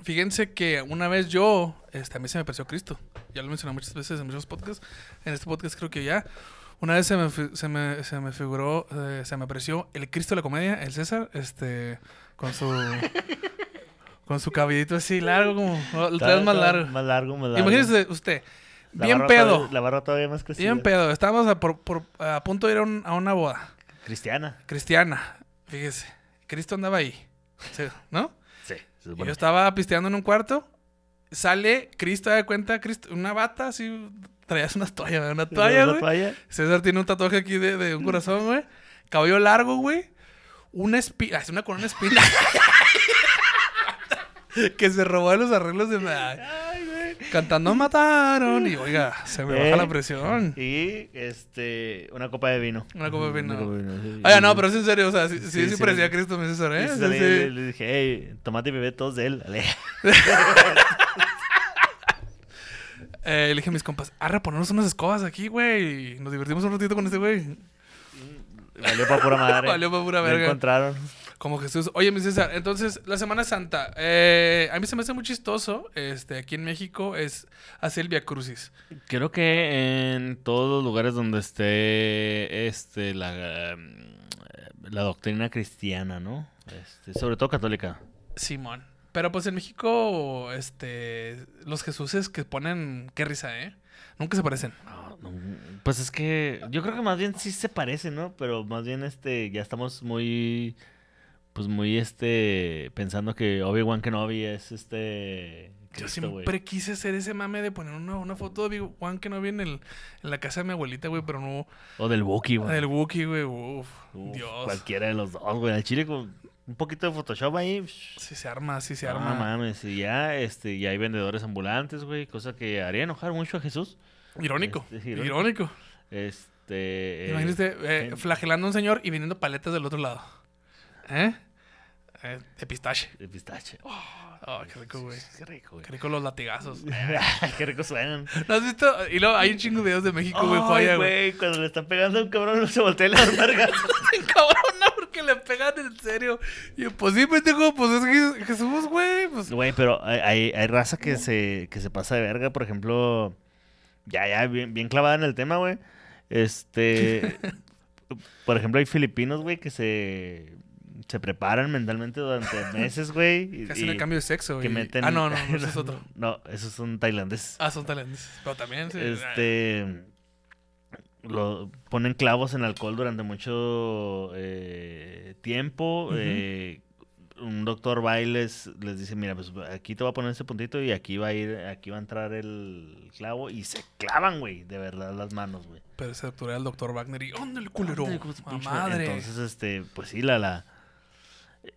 Speaker 1: Fíjense que una vez yo, este, a mí se me pareció Cristo. Ya lo mencioné muchas veces en muchos podcasts. En este podcast creo que ya. Una vez se me, se me, se me figuró, eh, se me apareció el Cristo de la comedia, el César, este, con su, con su cabellito así largo, como, traes más largo.
Speaker 2: Más largo, más largo.
Speaker 1: Imagínese usted,
Speaker 2: La
Speaker 1: bien pedo,
Speaker 2: todavía- la barba todavía más crecida.
Speaker 1: bien pedo. Estábamos a, por- por- a punto de ir a, un- a una boda
Speaker 2: Cristiana.
Speaker 1: cristiana, fíjese. Cristo andaba ahí, ¿no? Yo estaba pisteando en un cuarto, sale Cristo, de cuenta, Cristo, una bata así, traías una toalla, una toalla,
Speaker 2: ¿Una
Speaker 1: güey.
Speaker 2: toalla?
Speaker 1: César tiene un tatuaje aquí de, de un corazón, güey. Cabello largo, güey. Una espina. Es una con una espina. que se robó de los arreglos de. Cantando mataron. Y oiga, se me baja
Speaker 2: Eh,
Speaker 1: la presión.
Speaker 2: Y este, una copa de vino.
Speaker 1: Una copa de vino.
Speaker 2: Copa de vino, sí.
Speaker 1: Oiga, no, pero es en serio. O sea, sí, sí,
Speaker 2: Sí,
Speaker 1: parecía Cristo, mi César,
Speaker 2: Y
Speaker 1: ¿eh?
Speaker 2: sí le, le dije, hey, tomate y bebé todos de él. Ale.
Speaker 1: Eh, le dije a mis compas, arre, ponernos unas escobas aquí, güey. Nos divertimos un ratito con este güey.
Speaker 2: Valió para pura madre.
Speaker 1: Valió pa' pura verga.
Speaker 2: encontraron.
Speaker 1: Como Jesús. Oye, mi César, entonces, la Semana Santa. eh, a mí se me hace muy chistoso. Este, aquí en México es hacer el Via Crucis.
Speaker 2: Creo que en todos los lugares donde esté este la, mm, la doctrina cristiana, ¿no? Este, sobre todo católica.
Speaker 1: Simón. Pero pues en México, este, los Jesuses que ponen, qué risa, ¿eh? Nunca se parecen.
Speaker 2: No, no, Pues es que yo creo que más bien sí se parece, ¿no? Pero más bien este ya estamos muy pues muy este pensando que Obi-Wan Kenobi es este
Speaker 1: Yo
Speaker 2: Cristo,
Speaker 1: siempre quise hacer ese mame de poner una, una foto de no vi en, el, en la casa de mi abuelita, güey, pero no
Speaker 2: O del Wookiee, güey.
Speaker 1: del Wookiee, güey. Uf,
Speaker 2: Uf,
Speaker 1: Dios.
Speaker 2: Cualquiera de los dos, güey. Al chile con un poquito de Photoshop ahí.
Speaker 1: Sí se arma, sí se
Speaker 2: no
Speaker 1: arma.
Speaker 2: mames, y ya este ya hay vendedores ambulantes, güey, cosa que haría enojar mucho a Jesús.
Speaker 1: Irónico,
Speaker 2: Este,
Speaker 1: irónico.
Speaker 2: irónico. Este
Speaker 1: Imagínate eh,
Speaker 2: eh,
Speaker 1: flagelando a un señor y viniendo paletas del otro lado. ¿Eh? Eh, de pistache.
Speaker 2: de pistache.
Speaker 1: Oh, qué rico, güey.
Speaker 2: Qué rico, güey.
Speaker 1: Qué rico los latigazos.
Speaker 2: Qué rico suenan.
Speaker 1: ¿No has visto? Y luego hay un chingo de videos de México, güey, joya, güey.
Speaker 2: cuando le están pegando a un cabrón, no se voltea y le dan vergas.
Speaker 1: Cabrona, porque le pegan en serio. Y yo, pues sí, pendejo, pues es Je- Jesús, güey. Pues
Speaker 2: Güey, pero hay, hay, hay raza que se, que se pasa de verga, por ejemplo, ya, ya, bien, bien clavada en el tema, güey. Este, por ejemplo, hay filipinos, güey, que se, se preparan mentalmente durante meses, güey. y-
Speaker 1: hacen el cambio de sexo,
Speaker 2: que
Speaker 1: y-
Speaker 2: meten...
Speaker 1: Ah, no, no, no, ese es otro.
Speaker 2: No, esos son tailandeses.
Speaker 1: Ah, son talentos. Pero también, sí.
Speaker 2: Este, lo, ponen clavos en alcohol durante mucho eh, tiempo. Eh, un doctor va y les, les dice, mira, pues aquí te va a poner este puntito y aquí va a ir, aquí va a entrar el clavo y se clavan, güey, de verdad las manos, güey.
Speaker 1: Pero ese doctor era el doctor Wagner y ¡Onda el culero!
Speaker 2: Ándale, con su
Speaker 1: ¡A
Speaker 2: pinche
Speaker 1: madre!
Speaker 2: Entonces, este, pues sí, la, la,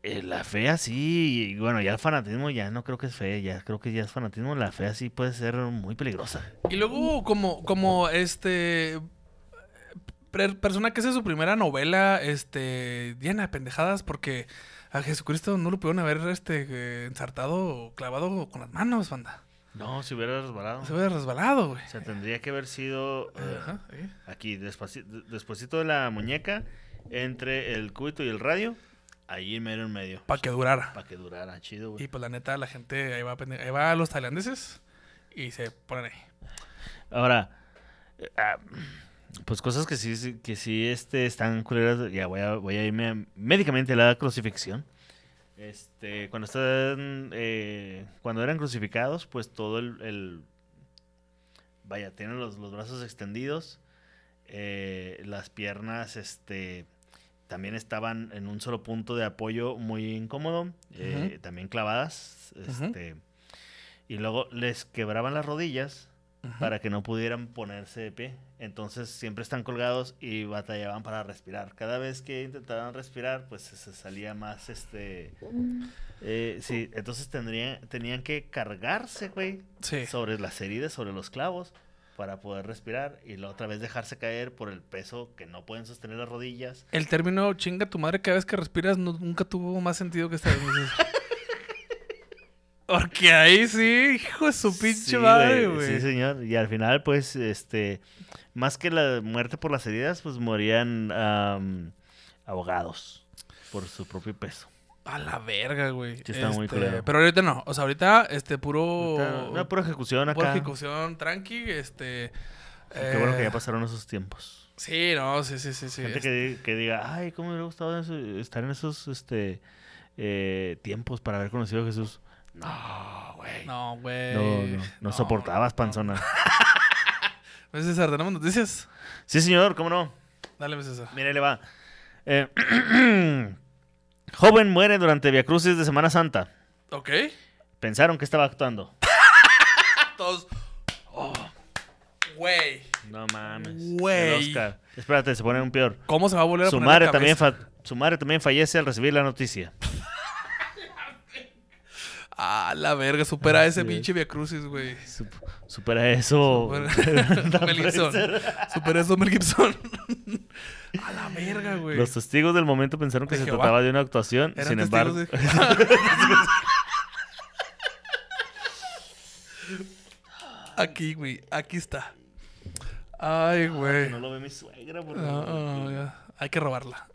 Speaker 2: eh, la fe así, y bueno, ya el fanatismo ya no creo que es fe, ya creo que ya es fanatismo, la fe así puede ser muy peligrosa.
Speaker 1: Y luego, como, como este. per- persona que hace su primera novela, este. llena de pendejadas, porque a Jesucristo no lo pudieron haber este, eh, ensartado o clavado con las manos, banda.
Speaker 2: No, si hubiera resbalado.
Speaker 1: Se hubiera resbalado, güey.
Speaker 2: O sea, tendría que haber sido eh,
Speaker 1: Ajá, sí.
Speaker 2: aquí, despaci- despuesito de la muñeca, entre el cúbito y el radio, ahí mero en medio.
Speaker 1: Para que durara.
Speaker 2: Para que durara, chido, güey.
Speaker 1: Y pues la neta, la gente ahí va, ahí va a los tailandeses y se ponen ahí.
Speaker 2: Ahora, eh, ah, pues cosas que sí, sí- que sí este, están culeras, ya voy a, voy a irme a- médicamente a la crucifixión. Este, cuando están, eh, cuando eran crucificados, pues todo el, el- vaya, tienen los, los brazos extendidos, eh, las piernas, este, también estaban en un solo punto de apoyo muy incómodo, eh, también clavadas, este, y luego les quebraban las rodillas para que no pudieran ponerse de pie. Entonces siempre están colgados y batallaban para respirar. Cada vez que intentaban respirar, pues se se salía más este... eh, sí, entonces tendrían, tenían que cargarse, güey,
Speaker 1: Sí.
Speaker 2: sobre las heridas, sobre los clavos, para poder respirar y la otra vez dejarse caer por el peso que no pueden sostener las rodillas.
Speaker 1: El término chinga tu madre cada vez que respiras no- nunca tuvo más sentido que esta vez. Porque ahí sí, hijo de su pinche
Speaker 2: Sí,
Speaker 1: madre,
Speaker 2: güey. Sí, señor. Y al final, pues, este, más que la muerte por las heridas, pues morían am, ahogados por su propio peso.
Speaker 1: A la verga, güey.
Speaker 2: Sí, está muy
Speaker 1: Este,
Speaker 2: culero.
Speaker 1: Pero ahorita no. O sea, ahorita, este, puro.
Speaker 2: Ahorita, Una pura ejecución
Speaker 1: pura
Speaker 2: acá.
Speaker 1: ejecución tranqui, este.
Speaker 2: Qué bueno que
Speaker 1: eh,
Speaker 2: ya pasaron esos tiempos.
Speaker 1: Sí, no, sí, sí, sí. sí.
Speaker 2: Gente que, di- que diga, ay, cómo me hubiera gustado estar en esos este, eh, tiempos para haber conocido a Jesús. No, güey.
Speaker 1: No, güey.
Speaker 2: No, no, no soportabas, panzona.
Speaker 1: ¿Ves, César? ¿Tenemos noticias?
Speaker 2: Sí, señor, ¿cómo no?
Speaker 1: Dale, mi César.
Speaker 2: Mire, le va. Eh, joven muere durante Via Crucis de Semana Santa.
Speaker 1: Ok.
Speaker 2: Pensaron que estaba actuando.
Speaker 1: Todos. Oh. Güey.
Speaker 2: No mames.
Speaker 1: Güey.
Speaker 2: Oscar. Espérate, se pone un peor.
Speaker 1: ¿Cómo se va a volver a
Speaker 2: Su
Speaker 1: poner
Speaker 2: madre,
Speaker 1: la
Speaker 2: también su madre también fallece al recibir la noticia.
Speaker 1: Ah, la verga. Supera ese pinche Via Crucis, güey.
Speaker 2: Sup- supera eso.
Speaker 1: Supera- Mel Gibson. Supera eso, Mel Gibson. A la verga, güey.
Speaker 2: Los testigos del momento pensaron que
Speaker 1: ¿De
Speaker 2: se
Speaker 1: Jehová?
Speaker 2: trataba de una actuación, sin embargo,
Speaker 1: de- Aquí, güey. Aquí está. Ay, güey.
Speaker 2: no lo ve mi suegra. por
Speaker 1: No, no. Hay que robarla.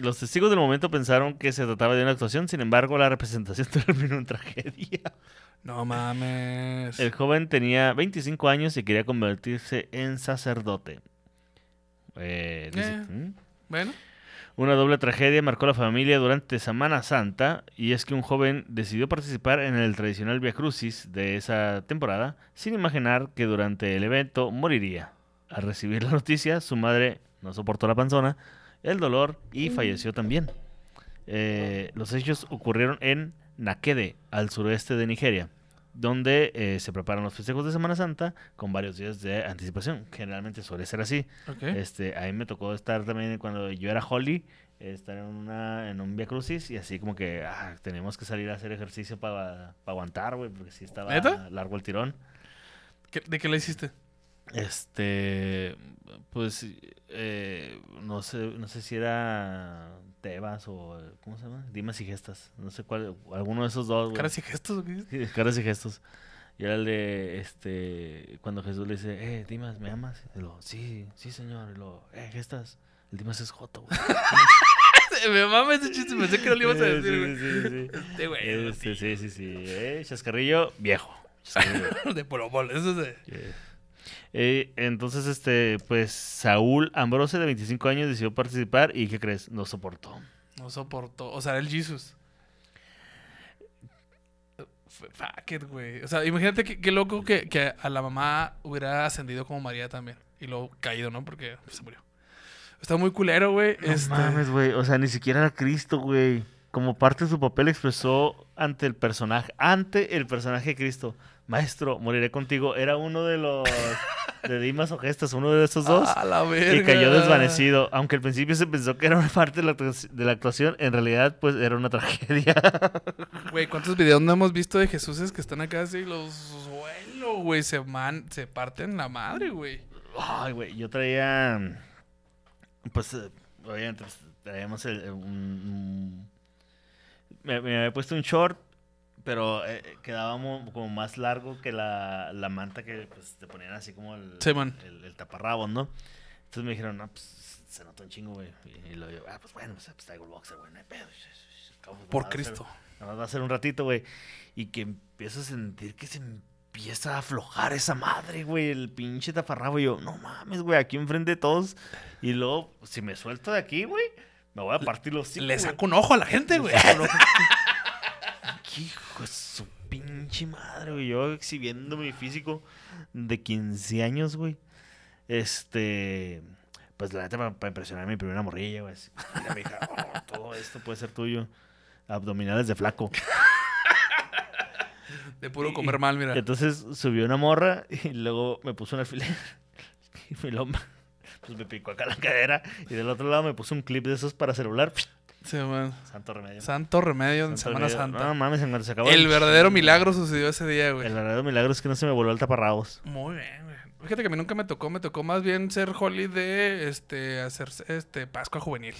Speaker 2: Los testigos del momento pensaron que se trataba de una actuación, sin embargo, la representación terminó en tragedia.
Speaker 1: No mames.
Speaker 2: El joven tenía 25 años y quería convertirse en sacerdote. Eh, dice-
Speaker 1: Eh.
Speaker 2: ¿Mm?
Speaker 1: Bueno.
Speaker 2: Una doble tragedia marcó a la familia durante Semana Santa y es que un joven decidió participar en el tradicional Via Crucis de esa temporada sin imaginar que durante el evento moriría. Al recibir la noticia, su madre no soportó la panzona, el dolor y falleció también. Eh, los hechos ocurrieron en Nakede, al suroeste de Nigeria, donde eh, se preparan los festejos de Semana Santa con varios días de anticipación. Generalmente suele ser así.
Speaker 1: Ok.
Speaker 2: Este, a mí me tocó estar también cuando yo era Holly, estar en una en un Via Crucis y así como que ah, tenemos que salir a hacer ejercicio para aguantar, güey, porque sí estaba
Speaker 1: ¿Neta?
Speaker 2: largo el tirón.
Speaker 1: ¿Qué- ¿De qué la hiciste?
Speaker 2: Este, pues eh, no sé, no sé si era Tebas o ¿cómo se llama? Dimas y gestas, no sé cuál, alguno de esos dos, güey.
Speaker 1: ¿Caras y gestos?
Speaker 2: Sí, caras y gestos. Y era el de, este, cuando Jesús le dice, eh, Dimas, ¿me amas? Y lo, sí, sí, señor. Y lo, eh, gestas. El Dimas es Joto, güey.
Speaker 1: Me mama ese chiste. Pensé que no lo ibas a decir, güey.
Speaker 2: Sí, sí, sí.
Speaker 1: Este güey.
Speaker 2: Este, sí, sí, sí. Eh, chascarrillo, viejo. Chascarrillo.
Speaker 1: De Polo Polo. Eso es de...
Speaker 2: Eh, eh, entonces, este, pues, Saúl Ambrose, de 25 años, decidió participar y, ¿qué crees? No soportó.
Speaker 1: No soportó. O sea, era el Jesus. Fuck it, güey. O sea, imagínate qué, loco que, que a la mamá hubiera ascendido como María también. Y luego caído, ¿no? Porque se murió. Está muy culero, güey.
Speaker 2: No
Speaker 1: este...
Speaker 2: mames, güey. O sea, ni siquiera era Cristo, güey. Como parte de su papel expresó ante el personaje, ante el personaje de Cristo. Maestro, moriré contigo. Era uno de los de Dimas o Gestas, uno de esos dos.
Speaker 1: A la verga.
Speaker 2: Y cayó desvanecido. Aunque al principio se pensó que era una parte de la, actu- de la actuación, en realidad, pues era una tragedia.
Speaker 1: Güey, ¿cuántos videos no hemos visto de Jesuses que están acá así los suelo, güey? Se, man, se parten la madre, güey.
Speaker 2: Ay, güey, yo traía. Pues, obviamente, pues, traíamos el, un- un- me, me había puesto un short, pero eh, quedaba mo- como más largo que la, la manta que pues, te ponían así como el,
Speaker 1: Sí, man.
Speaker 2: el, el taparrabos, ¿no? Entonces me dijeron, no, pues se nota un chingo, güey. Y, lo yo, ah, pues bueno, pues, pues, traigo el boxer, güey, no hay pedo.
Speaker 1: Por Cristo.
Speaker 2: Nada más va a ser un ratito, güey. Y que empiezo a sentir que se empieza a aflojar esa madre, güey. El pinche taparrabo. Y yo, no mames, güey, aquí enfrente de todos. Y luego, si me suelto de aquí, güey, me voy a partir los cinco.
Speaker 1: Le saco un ojo a la gente, güey.
Speaker 2: Hijo de su pinche madre, güey. Yo exhibiendo mi físico de 15 años, güey. Este. Pues la neta, para, impresionar a mi primera morrilla, güey. Mira, mija, oh, todo esto puede ser tuyo. Abdominales de flaco.
Speaker 1: De puro comer mal, mira.
Speaker 2: Entonces subió una morra y luego me puso un alfiler. Y me lo- pues me picó acá la cadera. Y del otro lado me puso un clip de esos para celular.
Speaker 1: Sí, man.
Speaker 2: Santo remedio.
Speaker 1: Santo remedio en
Speaker 2: Santo
Speaker 1: Semana
Speaker 2: remedio.
Speaker 1: Santa.
Speaker 2: No mames, en cuanto se acabó
Speaker 1: el verdadero milagro sucedió ese día, güey.
Speaker 2: El verdadero milagro es que no se me voló el taparrabos.
Speaker 1: Muy bien, güey. Fíjate que a mí nunca me tocó, me tocó más bien ser Holly de este hacer este Pascua juvenil.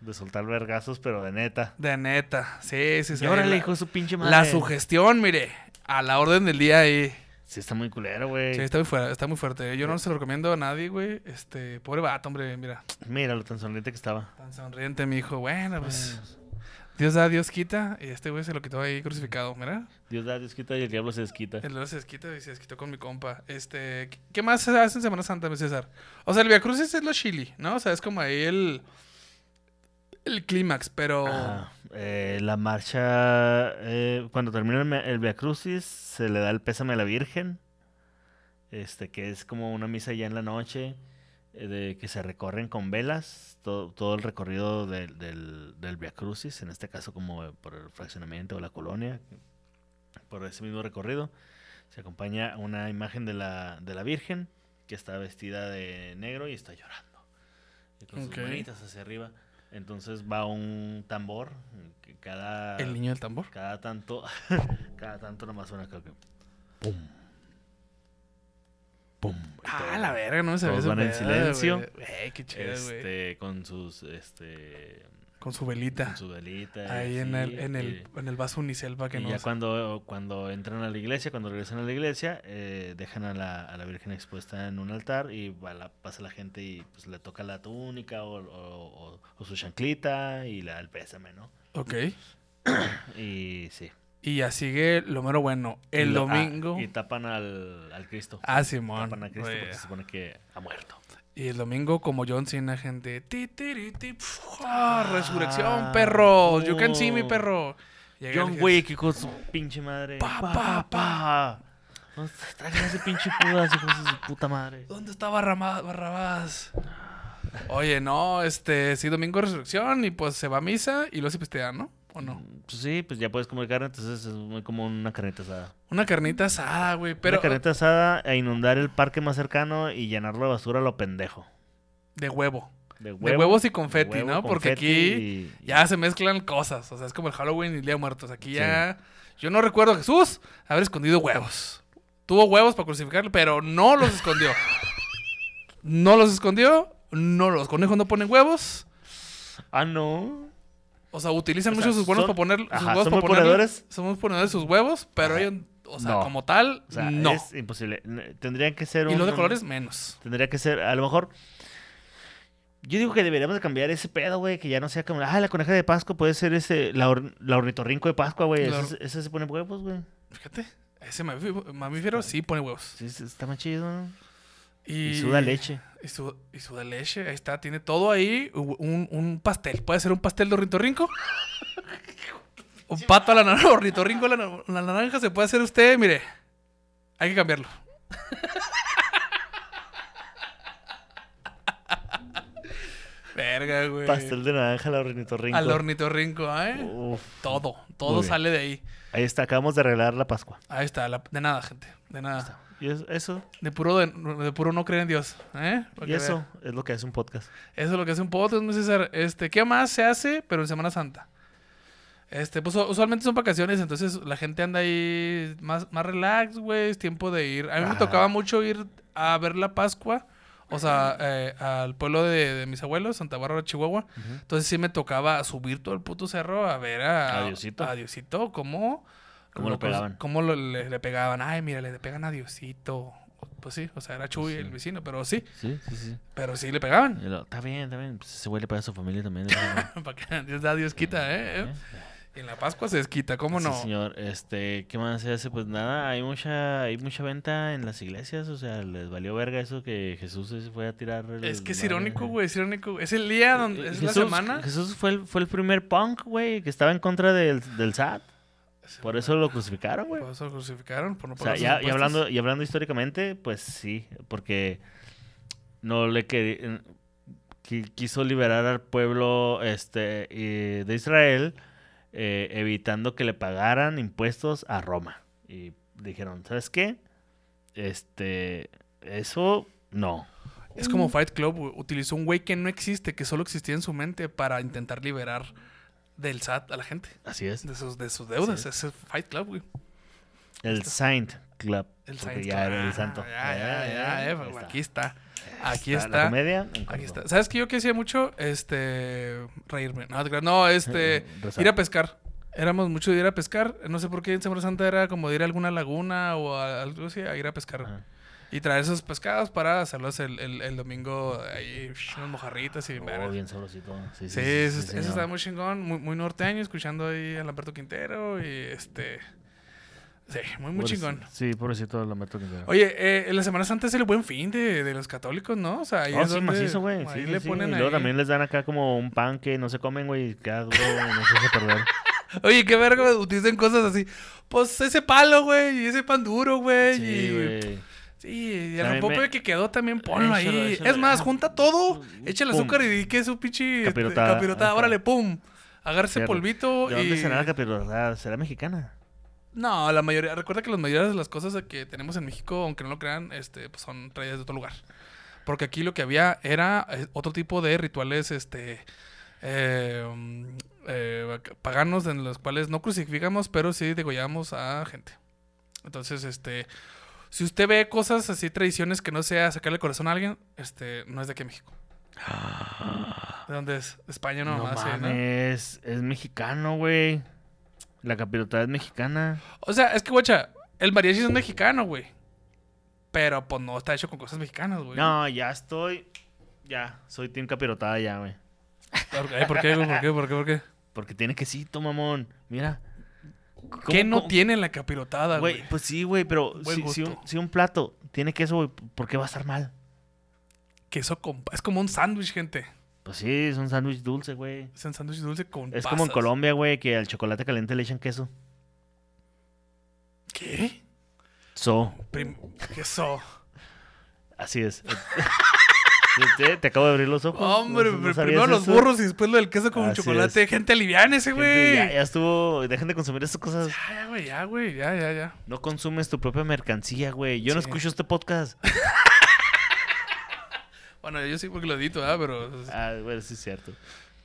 Speaker 2: De soltar vergazos, pero de neta.
Speaker 1: De neta. Sí, sí, sí.
Speaker 2: Y
Speaker 1: La-
Speaker 2: hijo de su pinche madre.
Speaker 1: La sugestión, mire, a la orden del día ahí.
Speaker 2: Sí, está muy culero, güey.
Speaker 1: Sí, está muy fuerte, está muy fuerte. Yo no se lo recomiendo a nadie, güey. Este, pobre vato, hombre, mira.
Speaker 2: Mira lo tan sonriente que estaba.
Speaker 1: Tan sonriente, mi hijo. Bueno, pues. Dios da, Dios quita. Y este güey se lo quitó ahí crucificado, mira.
Speaker 2: Dios da, Dios quita y el diablo se desquita.
Speaker 1: El diablo se desquita y se desquitó con mi compa. Este, ¿qué- ¿qué más se hace en Semana Santa, mi César? O sea, el Via Crucis es lo chili, ¿no? O sea, es como ahí el... El clímax, pero...
Speaker 2: Ajá. Eh, la marcha, eh, cuando termina el, el Via Crucis, se le da el pésame a la Virgen, este, que es como una misa ya en la noche, eh, de que se recorren con velas, todo, todo el recorrido del, del, del Via Crucis, en este caso como por el fraccionamiento o la colonia, por ese mismo recorrido. Se acompaña una imagen de la, de la Virgen, que está vestida de negro y está llorando. Y con sus manitas hacia arriba. Entonces va un tambor que cada
Speaker 1: El niño del tambor.
Speaker 2: cada tanto cada tanto nomás suena creo que pum pum
Speaker 1: Ah,
Speaker 2: todo-
Speaker 1: la verga, no me sabía
Speaker 2: todos van en silencio.
Speaker 1: güey. Güey, qué chido,
Speaker 2: este con sus este
Speaker 1: Con su velita.
Speaker 2: con su velita
Speaker 1: Ahí en
Speaker 2: sí,
Speaker 1: el, en el,
Speaker 2: y-
Speaker 1: en el vaso unicel para que no...
Speaker 2: ya cuando, cuando entran a la iglesia, cuando regresan a la iglesia, eh, dejan a la, a la Virgen expuesta en un altar y va la- pasa la gente y pues le toca la túnica o, o- o- o su chanclita y le da el pésame, ¿no?
Speaker 1: Ok.
Speaker 2: Y sí.
Speaker 1: Y ya sigue lo mero bueno. El
Speaker 2: Y lo- ah,
Speaker 1: domingo...
Speaker 2: y tapan al, al Cristo.
Speaker 1: Ah, Simón.
Speaker 2: tapan a Cristo
Speaker 1: güey.
Speaker 2: porque se supone que ha muerto.
Speaker 1: Y el domingo, como John Cena, gente. Ti, tiri, ti, pf, ah, resurrección, perros. You can see me,
Speaker 2: oh.
Speaker 1: perro. Llega
Speaker 2: John. Wick y con su pinche madre.
Speaker 1: Pa, pa, pa.
Speaker 2: No, traigan ese pinche Judas, hijos de su puta madre.
Speaker 1: ¿Dónde está Barrama- Barrabás? Oye, no, este, sí, domingo de resurrección y pues se va a misa y luego se pistea, ¿no? ¿O no?
Speaker 2: Pues sí, pues ya puedes comer carne, entonces es muy como una carnita asada.
Speaker 1: Una carnita asada, güey, pero
Speaker 2: una carnita asada a inundar el parque más cercano y llenarlo de basura a lo pendejo.
Speaker 1: de huevo.
Speaker 2: De,
Speaker 1: De
Speaker 2: huevo,
Speaker 1: huevos y confeti,
Speaker 2: huevo,
Speaker 1: ¿no? Porque aquí
Speaker 2: y-
Speaker 1: ya se mezclan cosas. O sea, es como el Halloween y el Día de Muertos. Aquí
Speaker 2: Sí.
Speaker 1: ya... Yo no recuerdo a Jesús haber escondido huevos. Tuvo huevos para crucificarlo, pero no los escondió. no los escondió. No, los conejos no ponen huevos.
Speaker 2: Ah, no.
Speaker 1: O sea, utilizan
Speaker 2: O
Speaker 1: mucho sus huevos
Speaker 2: son-
Speaker 1: para poner sus
Speaker 2: ajá,
Speaker 1: huevos
Speaker 2: ¿son
Speaker 1: para
Speaker 2: ponedores?
Speaker 1: Somos ponedores de sus huevos, pero ellos, o sea,
Speaker 2: No.
Speaker 1: como tal,
Speaker 2: O sea,
Speaker 1: no.
Speaker 2: es imposible. Tendrían que ser
Speaker 1: Y
Speaker 2: un...
Speaker 1: los de colores menos.
Speaker 2: Tendría que ser, a lo mejor... Yo digo que deberíamos de cambiar ese pedo, güey, que ya no sea como, ah, la coneja de Pascua puede ser ese, la, or- la ornitorrinco de Pascua, güey. Ese, ese se pone huevos, güey.
Speaker 1: Fíjate, ese mamífero, mamífero sí pone huevos.
Speaker 2: Sí, sí, está más chido. ¿no?
Speaker 1: Y,
Speaker 2: Y suda leche.
Speaker 1: Y, su, y suda leche, ahí está, tiene todo ahí. Un, un pastel, puede ser un pastel de ornitorrinco. un pato a la naranja, ornitorrinco a la, la naranja, se puede hacer usted, mire. Hay que cambiarlo. Verga, güey.
Speaker 2: Pastel de naranja, la ornitorrinco.
Speaker 1: Al ornitorrinco, ¿eh?
Speaker 2: Uf.
Speaker 1: Todo, todo sale de ahí.
Speaker 2: Ahí está, acabamos de arreglar la Pascua.
Speaker 1: Ahí está, la- de nada, gente. De nada.
Speaker 2: Y es- eso,
Speaker 1: De puro, de, de puro no creer en Dios. ¿eh?
Speaker 2: Y eso
Speaker 1: vea.
Speaker 2: es lo que hace un podcast.
Speaker 1: Eso es lo que hace un podcast, mi César. Este, ¿qué más se hace? Pero en Semana Santa. Este, pues usualmente son vacaciones, entonces la gente anda ahí más, más relax, güey. Es tiempo de ir. A mí me
Speaker 2: Ajá.
Speaker 1: tocaba mucho ir a ver la Pascua. O sea, eh, al pueblo de, de mis abuelos, Santa Bárbara, Chihuahua. Entonces sí me tocaba subir todo el puto cerro a ver a...
Speaker 2: A Diosito.
Speaker 1: A Diosito, cómo...
Speaker 2: ¿Cómo lo pegaban?
Speaker 1: Cómo lo- le, le pegaban. Ay, mira, le pegan a Diosito. Pues sí, o sea, era Chuy
Speaker 2: Sí.
Speaker 1: el vecino, pero sí.
Speaker 2: Sí, sí, sí.
Speaker 1: Pero sí le pegaban.
Speaker 2: Lo- está bien, está bien. Pues ese güey le pega a su familia también.
Speaker 1: Para que Dios da, Dios quita, ¿eh? ¿eh? Y en la Pascua se desquita, ¿cómo no?
Speaker 2: Sí, señor. Este, ¿qué más se hace? Pues nada, hay mucha, hay mucha venta en las iglesias. O sea, les valió verga eso que Jesús se fue a tirar.
Speaker 1: Es que es
Speaker 2: madre.
Speaker 1: irónico, güey, es irónico. Es el día donde...
Speaker 2: Eh,
Speaker 1: Es
Speaker 2: Jesús,
Speaker 1: la semana.
Speaker 2: Jesús fue el, fue el primer punk, güey, que estaba en contra del, del SAT. Por eso lo crucificaron, güey.
Speaker 1: Por eso lo crucificaron, por no
Speaker 2: O sea,
Speaker 1: pagar
Speaker 2: ya, y hablando, y hablando históricamente, pues sí, porque no le quería, qui- quiso liberar al pueblo este de Israel, eh, evitando que le pagaran impuestos a Roma. Y dijeron, ¿sabes qué? Este, eso no.
Speaker 1: Es como Fight Club. Utilizó un güey que no existe, que solo existía en su mente para intentar liberar del SAT a la gente.
Speaker 2: Así es.
Speaker 1: De sus, de sus deudas.
Speaker 2: Sí.
Speaker 1: Ese es Fight Club, güey.
Speaker 2: El Saint Club.
Speaker 1: El
Speaker 2: porque
Speaker 1: Saints
Speaker 2: ya
Speaker 1: Club.
Speaker 2: era el
Speaker 1: Ah,
Speaker 2: santo.
Speaker 1: Ya, ya, ya, eh,
Speaker 2: ahí
Speaker 1: pues,
Speaker 2: está.
Speaker 1: Aquí está. Aquí está.
Speaker 2: comedia.
Speaker 1: Aquí. ¿Sabes qué yo que hacía mucho? Este. Reírme. No, este. Ir a pescar. Éramos mucho de ir a pescar. No sé por qué en Semana Santa era como de ir a alguna laguna o a algo así, a ir a pescar.
Speaker 2: Ajá.
Speaker 1: Y traer esos pescados para hacerlos el, el, el domingo ahí, unas mojarritas y...
Speaker 2: Oh, bien sabrosito. Sí,
Speaker 1: Sí, eso, eso
Speaker 2: señor.
Speaker 1: está muy chingón, muy, muy norteño, escuchando ahí a Lamberto Quintero y este... Sí, muy, muy chingón.
Speaker 2: Sí, pobrecito lo meto que
Speaker 1: Oye, eh, en la Semana Santa es el buen fin de, de los católicos, ¿no? O sea, ahí
Speaker 2: Oh,
Speaker 1: es
Speaker 2: sí,
Speaker 1: donde
Speaker 2: macizo, güey. Sí,
Speaker 1: le
Speaker 2: sí,
Speaker 1: ponen
Speaker 2: Y luego
Speaker 1: ahí.
Speaker 2: también les dan acá como un pan que no se comen, güey. y Queda duro, no se hace perder.
Speaker 1: Oye, qué verga, utilizan cosas así. Pues ese palo, güey, y ese pan duro, güey.
Speaker 2: Sí,
Speaker 1: y...
Speaker 2: güey.
Speaker 1: Sí, y el rompope que quedó también ponlo
Speaker 2: Échalo,
Speaker 1: ahí.
Speaker 2: échalo.
Speaker 1: Es más, junta todo, echa el azúcar y di que es su pinche este,
Speaker 2: Capirotada.
Speaker 1: capirotada.
Speaker 2: Ajá.
Speaker 1: Órale, pum. Agarra ese polvito
Speaker 2: ¿De dónde
Speaker 1: y...
Speaker 2: será la capirotada? ¿Será mexicana?
Speaker 1: No, la mayoría, recuerda que la mayoría de las cosas que tenemos en México, aunque no lo crean, este, pues son traídas de otro lugar. Porque aquí lo que había era eh, otro tipo de rituales, este, eh, um, eh, paganos en los cuales no crucificamos, pero sí degollamos a gente. Entonces, este, si usted ve cosas así, tradiciones que no sea sacarle el corazón a alguien, este, no es de aquí en México. ¿De dónde es? España no,
Speaker 2: No
Speaker 1: más, sí, ¿no?
Speaker 2: mames, es mexicano, güey. La capirotada es mexicana.
Speaker 1: O sea, es que, guacha, el mariachi es mexicano, güey. Pero, pues, no está hecho con cosas mexicanas, güey.
Speaker 2: No, ya estoy. Ya, soy team capirotada ya, güey.
Speaker 1: ¿Por qué? ¿Por qué? ¿Por qué? ¿Por qué? ¿Por qué?
Speaker 2: Porque tiene quesito, mamón. Mira.
Speaker 1: ¿Qué
Speaker 2: ¿Cómo-
Speaker 1: no
Speaker 2: cómo-
Speaker 1: tiene la capirotada, güey?
Speaker 2: Pues sí, güey, pero si, si un,
Speaker 1: gusto.
Speaker 2: si un plato tiene queso, güey, ¿por qué va a estar mal?
Speaker 1: Queso con... Es como un sándwich, gente.
Speaker 2: Pues sí, es un sándwich dulce, güey.
Speaker 1: Es un sándwich dulce con
Speaker 2: Es como en. Colombia, güey, que al chocolate caliente le echan queso.
Speaker 1: ¿Qué?
Speaker 2: So,
Speaker 1: Prim- Queso.
Speaker 2: así es. te, te acabo de abrir los ojos.
Speaker 1: Hombre,
Speaker 2: ¿No-
Speaker 1: primero los
Speaker 2: eso?
Speaker 1: burros y después lo del queso con
Speaker 2: Así
Speaker 1: chocolate.
Speaker 2: es.
Speaker 1: Gente aliviana ese, güey.
Speaker 2: Ya,
Speaker 1: Ya,
Speaker 2: ya estuvo. Dejen de consumir estas cosas.
Speaker 1: ya, güey, ya, güey. Ya, ya, ya.
Speaker 2: No consumes tu propia mercancía, güey. Yo no escucho este podcast.
Speaker 1: Bueno, yo sí porque lo edito, ¿ah? Pero...
Speaker 2: Ah, bueno, sí es cierto.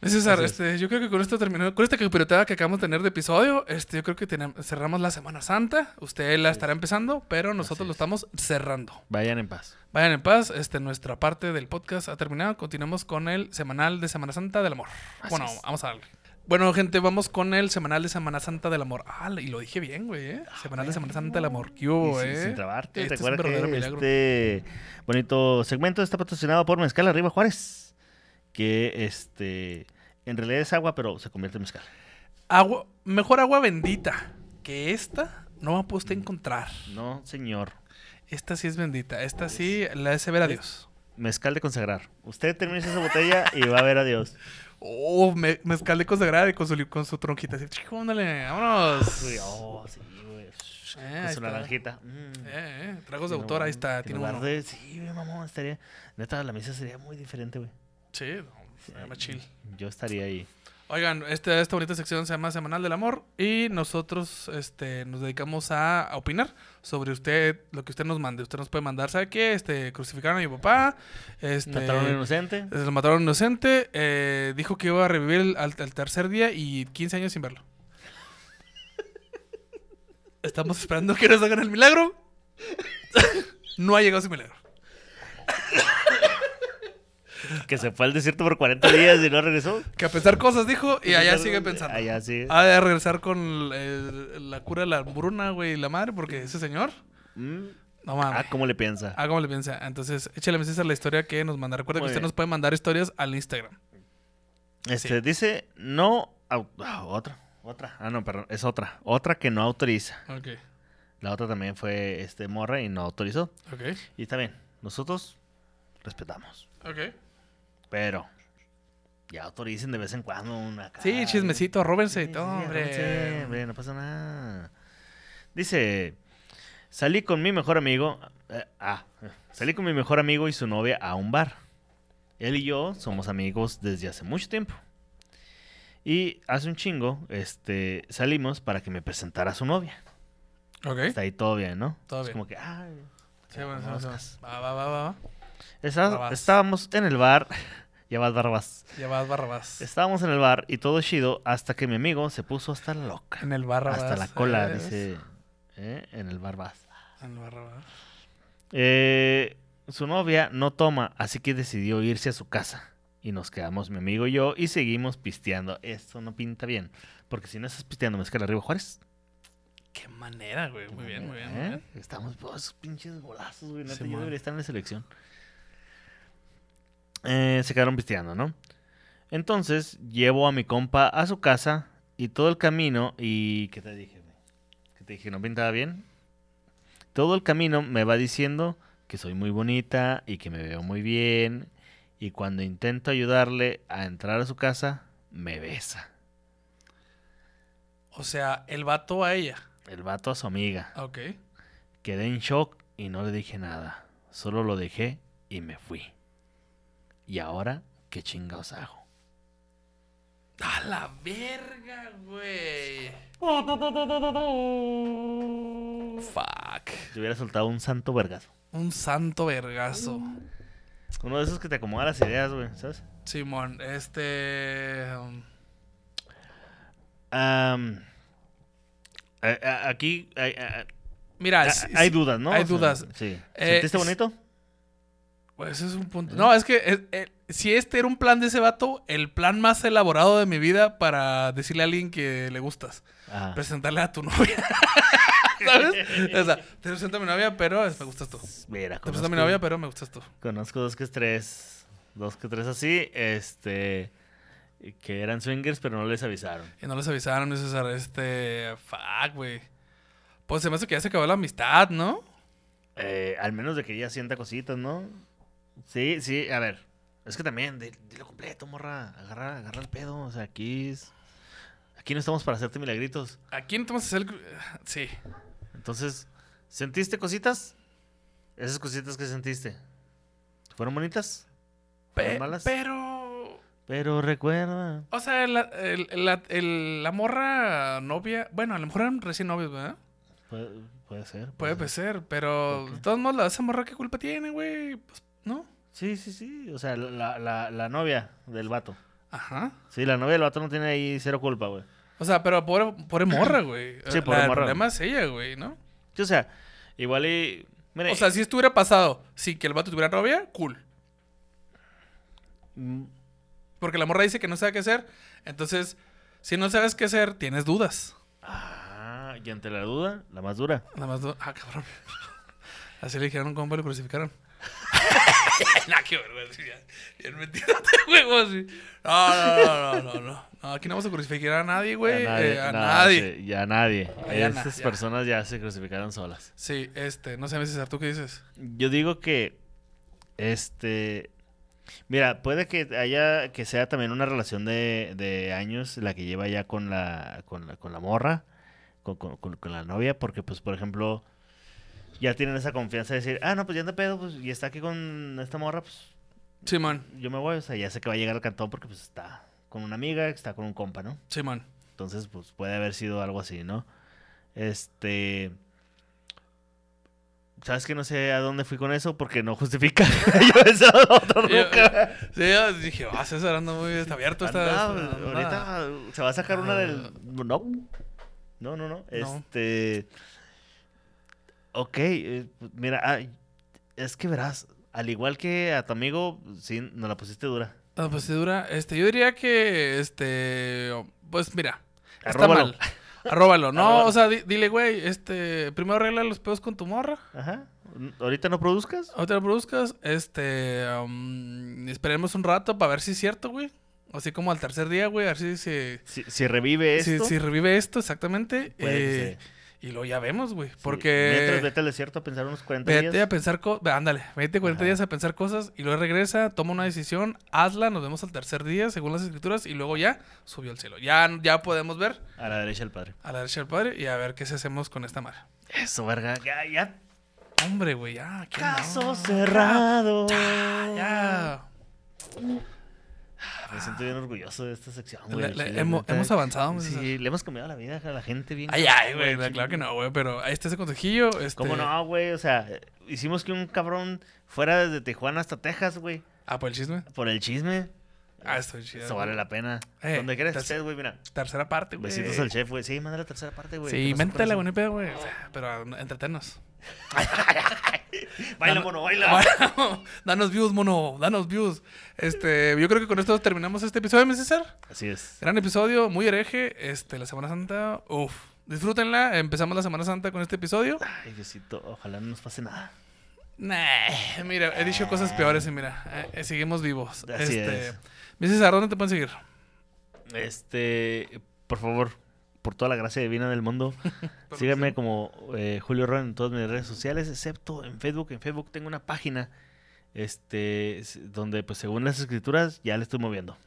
Speaker 1: César,
Speaker 2: Entonces-
Speaker 1: este, yo creo que con esto terminó, con esta capirotada que acabamos de tener de episodio, este, yo creo que tenem- cerramos la Semana Santa. Usted la estará empezando, pero nosotros lo
Speaker 2: es.
Speaker 1: estamos cerrando.
Speaker 2: Vayan en paz.
Speaker 1: Vayan en paz, este, nuestra parte del podcast ha terminado. Continuamos con el semanal de Semana Santa del Amor.
Speaker 2: Así
Speaker 1: bueno,
Speaker 2: es.
Speaker 1: vamos a darle. Bueno, gente, vamos con el semanal de Semana Santa del Amor. Ah, y lo dije bien, güey, ¿eh? Semanal de Semana Santa del Amor. ¿Qué hubo,
Speaker 2: Y sin,
Speaker 1: eh?
Speaker 2: sin trabarte.
Speaker 1: Este es un verdadero
Speaker 2: que
Speaker 1: milagro.
Speaker 2: este bonito segmento está patrocinado por Mezcal Arriba Juárez. Que este. En realidad es agua, pero se convierte en mezcal.
Speaker 1: Agua, mejor agua bendita que esta no va a usted encontrar.
Speaker 2: No, señor.
Speaker 1: Esta sí es bendita. Esta sí la hace ver a Dios.
Speaker 2: Mezcal de consagrar. Usted termina esa botella y va a ver a Dios.
Speaker 1: Oh, me, mezcal de consagrar y con su, con su tronquita. Así, chico, ándale, vámonos.
Speaker 2: Uy, oh, sí, güey.
Speaker 1: Eh,
Speaker 2: su
Speaker 1: está.
Speaker 2: naranjita. Mm.
Speaker 1: Eh, eh, tragos de autor, ahí está. Tiene
Speaker 2: no
Speaker 1: uno.
Speaker 2: guarde- Sí, mamón, estaría. Neta, la misa sería muy diferente, güey.
Speaker 1: Sí, no, se llama chill.
Speaker 2: Yo estaría ahí.
Speaker 1: Oigan, esta, esta bonita sección se llama Semanal del Amor y nosotros este, nos dedicamos a, a opinar sobre usted, lo que usted nos mande. Usted nos puede mandar, ¿sabe qué? Este, crucificaron a mi papá. Este,
Speaker 2: Mataron a un inocente.
Speaker 1: eh, Lo mataron inocente. eh, dijo que iba a revivir el- al, al tercer día y 15 años sin verlo. Estamos esperando que nos hagan el milagro. no ha llegado ese milagro.
Speaker 2: Que se fue al desierto por 40 días y no regresó.
Speaker 1: Que a pensar cosas dijo y allá sigue pensando.
Speaker 2: Allá sí.
Speaker 1: Ha de regresar con eh, la cura de la hambruna, güey, y la madre, porque ese señor,
Speaker 2: Mm.
Speaker 1: no mames.
Speaker 2: Ah, ¿cómo le piensa?
Speaker 1: Ah, ¿cómo le piensa? Entonces, échale a la historia que nos manda. Recuerda que usted
Speaker 2: bien.
Speaker 1: nos puede mandar historias al Instagram.
Speaker 2: Este,
Speaker 1: sí.
Speaker 2: dice, no... ah, otra, otra. Ah, no, perdón, es otra. Otra que no autoriza.
Speaker 1: Ok,
Speaker 2: La otra también fue este morra y no autorizó.
Speaker 1: ok,
Speaker 2: Y está bien, nosotros respetamos.
Speaker 1: ok.
Speaker 2: Pero ya autoricen de vez en cuando una acá.
Speaker 1: Sí, chismecito, róbense y
Speaker 2: Sí,
Speaker 1: todo,
Speaker 2: sí,
Speaker 1: hombre.
Speaker 2: no pasa nada. Dice, salí con mi mejor amigo. eh, ah, eh, salí con mi mejor amigo y su novia a un bar. Él y yo somos amigos desde hace mucho tiempo. Y hace un chingo, este, salimos para que me presentara a su novia.
Speaker 1: Ok.
Speaker 2: Está ahí todo bien, ¿no?
Speaker 1: Todo
Speaker 2: Es
Speaker 1: bien.
Speaker 2: como que, ay,
Speaker 1: Sí, bueno,
Speaker 2: conozcas.
Speaker 1: sí. Va, va, va, va, Barrabás.
Speaker 2: estábamos en el bar. ya vas, Barrabás.
Speaker 1: Ya vas, Barrabás.
Speaker 2: Estábamos en el bar y todo chido hasta que mi amigo se puso hasta la loca.
Speaker 1: En el Barrabás.
Speaker 2: Hasta la cola, dice. ¿eh? En el bar vas.
Speaker 1: En el Barrabás.
Speaker 2: Eh, su novia no toma, así que decidió irse a su casa. Y nos quedamos mi amigo y yo y seguimos pisteando. Esto no pinta bien. Porque si no estás pisteando mezcal arriba Juárez,
Speaker 1: qué manera, güey. Muy bien, muy bien. muy
Speaker 2: ¿Eh?
Speaker 1: bien.
Speaker 2: Estamos todos golazos, golazos, güey. Neta,
Speaker 1: Simón.
Speaker 2: yo debería estar en la selección. Eh, se quedaron pisteando, ¿no? Entonces, llevo a mi compa a su casa y todo el camino, y ¿qué te dije? ¿Qué te dije? ¿No pintaba bien? Todo el camino me va diciendo que soy muy bonita y que me veo muy bien. Y cuando intento ayudarle a entrar a su casa, me besa.
Speaker 1: O sea, el vato a ella.
Speaker 2: El vato a su amiga.
Speaker 1: Ok.
Speaker 2: Quedé en shock y no le dije nada. Solo lo dejé y me fui. Y ahora, ¿qué chingados hago?
Speaker 1: A la verga, güey. Fuck.
Speaker 2: Te hubiera soltado un santo vergazo.
Speaker 1: Un santo vergazo.
Speaker 2: Uno de esos que te acomoda las ideas, güey, ¿sabes?
Speaker 1: Simón, este. um,
Speaker 2: aquí hay,
Speaker 1: mira,
Speaker 2: hay
Speaker 1: sí,
Speaker 2: dudas, ¿no?
Speaker 1: hay
Speaker 2: O sea,
Speaker 1: dudas.
Speaker 2: sí.
Speaker 1: Eh,
Speaker 2: ¿Sentiste
Speaker 1: s-
Speaker 2: bonito?
Speaker 1: Pues es un punto. No, es que eh, si este era un plan de ese vato, el plan más elaborado de mi vida para decirle a alguien que le gustas.
Speaker 2: Ajá.
Speaker 1: Presentarle a tu novia. ¿Sabes? O sea, te presento a mi novia, pero me gustas tú. Te
Speaker 2: Mira,
Speaker 1: presento a mi novia, pero me gustas tú.
Speaker 2: Conozco dos que tres. Dos que tres así. Este. Que eran swingers, pero no les avisaron.
Speaker 1: Y no les avisaron, dices, este. Fuck, güey. Pues se me hace que ya se acabó la amistad, ¿no?
Speaker 2: Eh, al menos de que ella sienta cositas, ¿no? Sí, sí, a ver. Es que también, di- dilo completo, morra. Agarra, agarra el pedo. O sea, aquí es. Aquí no estamos para hacerte milagritos.
Speaker 1: Aquí no te vamos a hacer. Sí.
Speaker 2: Entonces, ¿sentiste cositas? Esas cositas que sentiste. ¿Fueron bonitas? ¿Fueron
Speaker 1: Pe-
Speaker 2: malas?
Speaker 1: pero.
Speaker 2: Pero recuerda.
Speaker 1: O sea, la, el- la- el- la morra novia. Bueno, a lo mejor eran recién novios, ¿verdad?
Speaker 2: Puede, puede ser.
Speaker 1: Puede ser, pero de todos modos, esa morra, ¿qué culpa tiene, güey? Pues, ¿no?
Speaker 2: Sí, sí, sí. O sea, la, la, la novia del vato.
Speaker 1: Ajá.
Speaker 2: Sí, la novia del vato no tiene ahí cero culpa, güey.
Speaker 1: O sea, pero pobre, pobre morra, güey.
Speaker 2: Sí,
Speaker 1: La-
Speaker 2: pobre
Speaker 1: El
Speaker 2: morra.
Speaker 1: problema es ella, güey, ¿no?
Speaker 2: Sí, o sea, igual y. Mire,
Speaker 1: O sea, si esto hubiera pasado sin que el vato tuviera novia, cool.
Speaker 2: mm,
Speaker 1: Porque la morra dice que no sabe qué hacer. Entonces, si no sabes qué hacer, tienes dudas.
Speaker 2: Ah, y ante la duda, la más dura.
Speaker 1: Nada más du- Ah, cabrón. Así le dijeron cómo lo crucificaron. nah, qué vergüenza. ya. Bien metido de huevos. sí. No, no, no, no, no, no. No, aquí no vamos a crucificar a nadie, güey.
Speaker 2: a nadie.
Speaker 1: Eh, a
Speaker 2: no,
Speaker 1: nadie.
Speaker 2: sí, ya nadie.
Speaker 1: Ya na-
Speaker 2: Esas
Speaker 1: ya.
Speaker 2: personas ya se crucificaron solas.
Speaker 1: Sí, este, no sé, César, ¿tú qué dices?
Speaker 2: Yo digo que. Este. Mira, puede que haya. Que sea también una relación de, de años la que lleva ya con la. Con la, con la morra. Con, con- con- con la novia. Porque, pues, por ejemplo. Ya tienen esa confianza de decir, ah, no, pues ya anda pedo, pues, y está aquí con esta morra, pues
Speaker 1: Simón,
Speaker 2: yo me voy, o sea, ya sé que va a llegar al cantón porque pues está con una amiga, está con un compa, ¿no?
Speaker 1: Simón.
Speaker 2: Entonces, pues puede haber sido algo así, ¿no? Este. ¿Sabes que no sé a dónde fui con eso? Porque no justifica. yo he besado a otro nunca.
Speaker 1: Sí, yo dije, ah, César anda muy está abierto. Está,
Speaker 2: Anda,
Speaker 1: está-
Speaker 2: ahorita se va a sacar una del.
Speaker 1: Ah.
Speaker 2: No. No, no, no. Este. Ok, eh, pues, mira, ah, es que verás, al igual que a tu amigo, sí, nos la pusiste dura.
Speaker 1: La procedura, este, yo diría que, este, pues mira, está
Speaker 2: Arróbalo.
Speaker 1: mal. Arróbalo, no,
Speaker 2: Arróbalo.
Speaker 1: o sea, di- dile, güey, este, primero arregla los pedos con tu morra,
Speaker 2: Ajá. ¿Ahorita no produzcas?
Speaker 1: ahorita lo produzcas, este, um, esperemos un rato para ver si es cierto, güey. Así como al tercer día, güey, a ver si se...
Speaker 2: Si, si revive esto.
Speaker 1: si revive esto, exactamente.
Speaker 2: puede
Speaker 1: eh, Y luego ya vemos, güey.
Speaker 2: sí.
Speaker 1: Porque...
Speaker 2: Mientras vete al desierto a pensar unos 40
Speaker 1: Vete
Speaker 2: días.
Speaker 1: a pensar cosas. Ándale, vete 40
Speaker 2: Ajá.
Speaker 1: días a pensar cosas y luego regresa, toma una decisión, hazla, nos vemos al tercer día según las escrituras y luego ya subió al cielo. Ya, ya podemos ver
Speaker 2: A la derecha del padre.
Speaker 1: a la derecha del Padre y a ver qué se hacemos con esta madre.
Speaker 2: Eso, verga. Ya, ya.
Speaker 1: Hombre, güey, ya. ¿qué
Speaker 2: Caso
Speaker 1: no?
Speaker 2: cerrado.
Speaker 1: Ya, ya.
Speaker 2: Siento bien orgulloso de esta sección, güey.
Speaker 1: le- hemos, hemos avanzado.
Speaker 2: Sí, le hemos cambiado la vida a la gente bien.
Speaker 1: Ay, ay, güey, claro que no, güey, pero ahí está ese consejillo. Este...
Speaker 2: ¿Cómo no, güey? O sea, hicimos que un cabrón fuera desde Tijuana hasta Texas, güey.
Speaker 1: Ah, por el chisme.
Speaker 2: Por el chisme.
Speaker 1: Ah, estoy chido.
Speaker 2: Eso vale la pena.
Speaker 1: Eh,
Speaker 2: Donde quieras estés, güey, mira.
Speaker 1: Tercera parte, güey.
Speaker 2: Besitos al chef, güey. Sí, manda la tercera parte, güey.
Speaker 1: Sí,
Speaker 2: ¿Qué pasó,
Speaker 1: méntela, güey, pedo, güey. Pero uh, entretenos.
Speaker 2: Baila, mono, baila.
Speaker 1: Danos views, mono, danos views. Este, yo creo que con esto terminamos este episodio, mi César.
Speaker 2: Así es.
Speaker 1: Gran episodio, muy hereje. Este, la Semana Santa, uff, Disfrútenla. Empezamos la Semana Santa con este episodio.
Speaker 2: Ay, Diosito, ojalá no nos pase nada.
Speaker 1: Nah, mira, he dicho cosas peores y mira, eh, eh, seguimos vivos.
Speaker 2: Así
Speaker 1: este,
Speaker 2: es.
Speaker 1: mi César, ¿dónde te pueden seguir?
Speaker 2: Este, por favor, por toda la gracia divina del mundo, síganme como eh, Julio Ron en todas mis redes sociales, excepto en Facebook. En Facebook tengo una página este donde pues según las escrituras ya le estoy moviendo.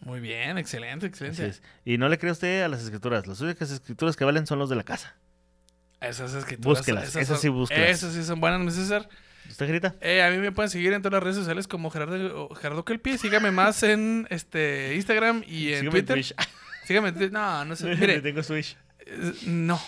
Speaker 1: Muy bien, excelente, excelente.
Speaker 2: Y no le cree usted a las escrituras. Las únicas escrituras que valen son los de la casa.
Speaker 1: Esas escrituras.
Speaker 2: Búsquelas, esas
Speaker 1: son-
Speaker 2: sí, búsquelas.
Speaker 1: Esas sí son buenas, mi César.
Speaker 2: ¿Usted grita?
Speaker 1: Eh, a mí me pueden seguir en todas las redes sociales como Gerardo, Gerardo Kelpi. Sígame más en este Instagram y en
Speaker 2: Sígame
Speaker 1: Twitter. En Twitter. No, no sé. Mire,
Speaker 2: tengo Switch.
Speaker 1: eh, no.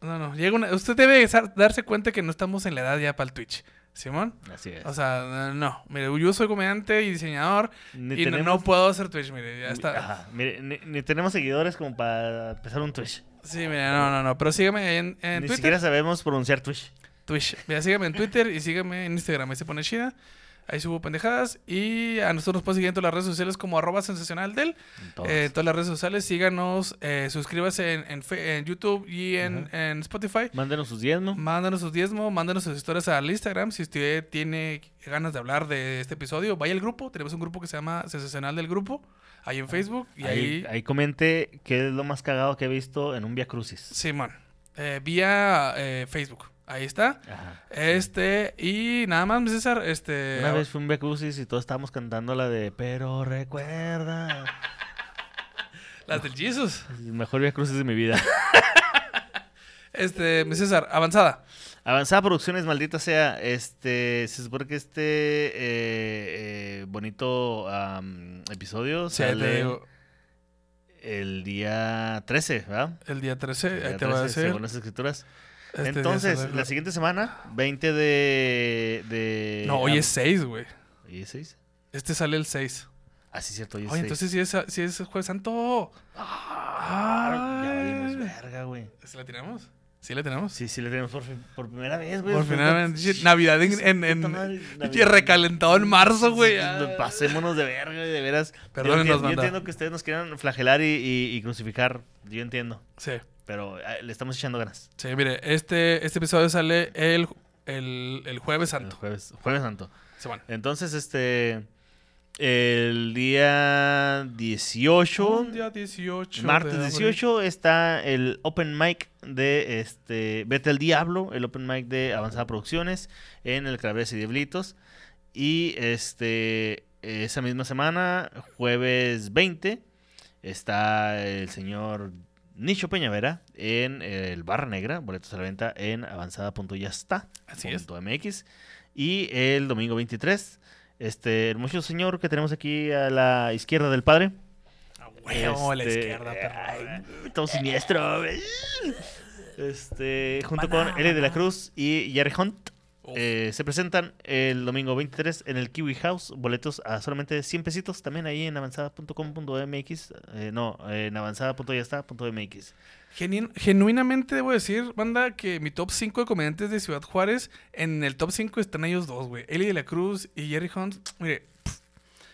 Speaker 1: No, no. Llega una- usted debe darse cuenta que no estamos en la edad ya para el Twitch. ¿Simón?
Speaker 2: Así es.
Speaker 1: O sea, no. Mire, yo soy comediante y diseñador
Speaker 2: ni
Speaker 1: y no- no, puedo hacer Twitch, mire. Ya
Speaker 2: ni-
Speaker 1: está.
Speaker 2: Ajá, mire, ni, ni tenemos seguidores como para empezar un Twitch.
Speaker 1: Sí, mire, no, no, no. Pero sígame en, en
Speaker 2: Ni
Speaker 1: Twitter.
Speaker 2: siquiera sabemos pronunciar Twitch.
Speaker 1: Twitch. Mira, sígame en Twitter y sígame en Instagram. Ahí se pone chida. Ahí subo pendejadas. Y a nosotros nos pueden seguir en todas las redes sociales como arroba sensacional del.
Speaker 2: En todas.
Speaker 1: Eh, todas las redes sociales. Síganos. Eh, suscríbase en, en, Fe- en YouTube y en, en Spotify.
Speaker 2: Mándenos sus diezmos.
Speaker 1: Mándanos sus diezmos, mándanos sus historias al Instagram. Si usted tiene ganas de hablar de este episodio, vaya al grupo. Tenemos un grupo que se llama Sensacional del Grupo. Ahí en Facebook. Y ahí,
Speaker 2: Ahí, ahí comente qué es lo más cagado que he visto en un Via Crucis.
Speaker 1: Simón. Eh, vía eh, Facebook. Ahí está.
Speaker 2: Ajá.
Speaker 1: Este, y nada más, mi César, este...
Speaker 2: Una vez fue un Crucis y todos estábamos cantando la de Pero recuerda.
Speaker 1: Las del Jesus.
Speaker 2: El mejor Via Crucis de mi vida.
Speaker 1: Este, mi César, avanzada.
Speaker 2: Avanzada Producciones, maldita sea. Este, se supone que este eh, eh, bonito episodio
Speaker 1: Sí, te
Speaker 2: sale
Speaker 1: digo,
Speaker 2: el día 13, ¿verdad?
Speaker 1: el día 13,
Speaker 2: El
Speaker 1: ahí
Speaker 2: día
Speaker 1: te va a
Speaker 2: 13,
Speaker 1: decir.
Speaker 2: Según las escrituras.
Speaker 1: Este
Speaker 2: Entonces, la siguiente semana, 20 de... de
Speaker 1: No, hoy es 6, güey.
Speaker 2: ¿Hoy es 6?
Speaker 1: Este sale el 6.
Speaker 2: Ah, sí, cierto, hoy es
Speaker 1: Oye,
Speaker 2: 6.
Speaker 1: entonces sí es, sí es Jueves Santo.
Speaker 2: Ah, ya valimos verga, güey.
Speaker 1: ¿Sí la tenemos? Sí la tenemos.
Speaker 2: Sí, sí, le tenemos por, fin- por primera vez, güey.
Speaker 1: Por finalmente. shit, Navidad en... en, en-
Speaker 2: madre, Navidad.
Speaker 1: recalentado en marzo, güey. Ah.
Speaker 2: Pasémonos de verga, de veras. Yo
Speaker 1: Perdónenos,
Speaker 2: entiendo- yo
Speaker 1: banda.
Speaker 2: entiendo que ustedes nos quieran flagelar y, y- y crucificar. Yo entiendo.
Speaker 1: Sí,
Speaker 2: Pero eh, le estamos echando ganas.
Speaker 1: sí, mire, este, este episodio sale el, el, el Jueves
Speaker 2: El
Speaker 1: Santo.
Speaker 2: jueves, jueves Santo.
Speaker 1: Sí, bueno.
Speaker 2: Entonces, este. El día 18.
Speaker 1: Un día 18. de
Speaker 2: Martes
Speaker 1: abril.
Speaker 2: 18 está el open mic de este Vete al Diablo, el open mic de Avanzada Producciones en el Calabres y Diablitos. Y este esa misma semana, jueves 20, está el señor Nicho Peñavera en el Barra Negra, boletos a la venta en avanzada.yasta.
Speaker 1: Así es.
Speaker 2: MX. Y el domingo 23, este hermoso señor que tenemos aquí a la izquierda del padre.
Speaker 1: A huevo, a la
Speaker 2: Este,
Speaker 1: izquierda, perro.
Speaker 2: todo siniestro. Este, junto
Speaker 1: Maná,
Speaker 2: con Eli de la. Cruz y Jerry Hunt. Eh, se presentan el domingo 23 en el Kiwi House. Boletos a solamente 100 pesitos. También ahí en avanzada.com.mx. Eh, no, en avanzada.yasta.mx.
Speaker 1: Genuinamente debo decir, banda, que mi top 5 de comediantes de Ciudad Juárez, en el top 5 están ellos dos, güey. Eli de la Cruz y Jerry Hunt. Mire, pff,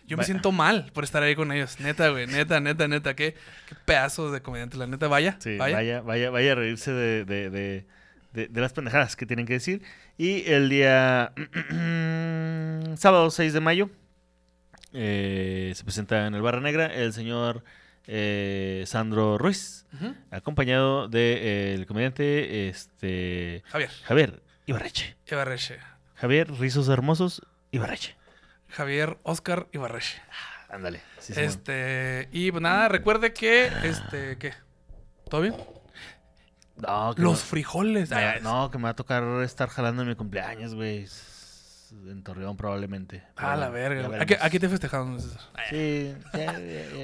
Speaker 1: yo me siento mal por estar ahí con ellos. Neta, güey, neta, neta, neta. Qué, qué pedazos de comediantes, la neta. Vaya,
Speaker 2: Sí,
Speaker 1: vaya.
Speaker 2: vaya, vaya, vaya a reírse de, de, de- de- de las pendejadas que tienen que decir. Y el día sábado 6 de mayo eh, se presenta en el Barra Negra el señor eh, Sandro Ruiz,
Speaker 1: Ujú.
Speaker 2: acompañado del comediante este,
Speaker 1: Javier,
Speaker 2: Javier Ibarreche.
Speaker 1: Ibarreche.
Speaker 2: Javier Rizos Hermosos Ibarreche.
Speaker 1: Javier Oscar Ibarreche.
Speaker 2: Ándale. sí,
Speaker 1: este, y pues nada, recuerde que, este, ¿qué? ¿Todo bien?
Speaker 2: No, que
Speaker 1: Los
Speaker 2: me-
Speaker 1: frijoles. Ah,
Speaker 2: no, que me va a tocar estar jalando en mi cumpleaños, güey. En Torreón probablemente.
Speaker 1: Ah, la verga. Aquí, aquí te festejaron.
Speaker 2: Sí.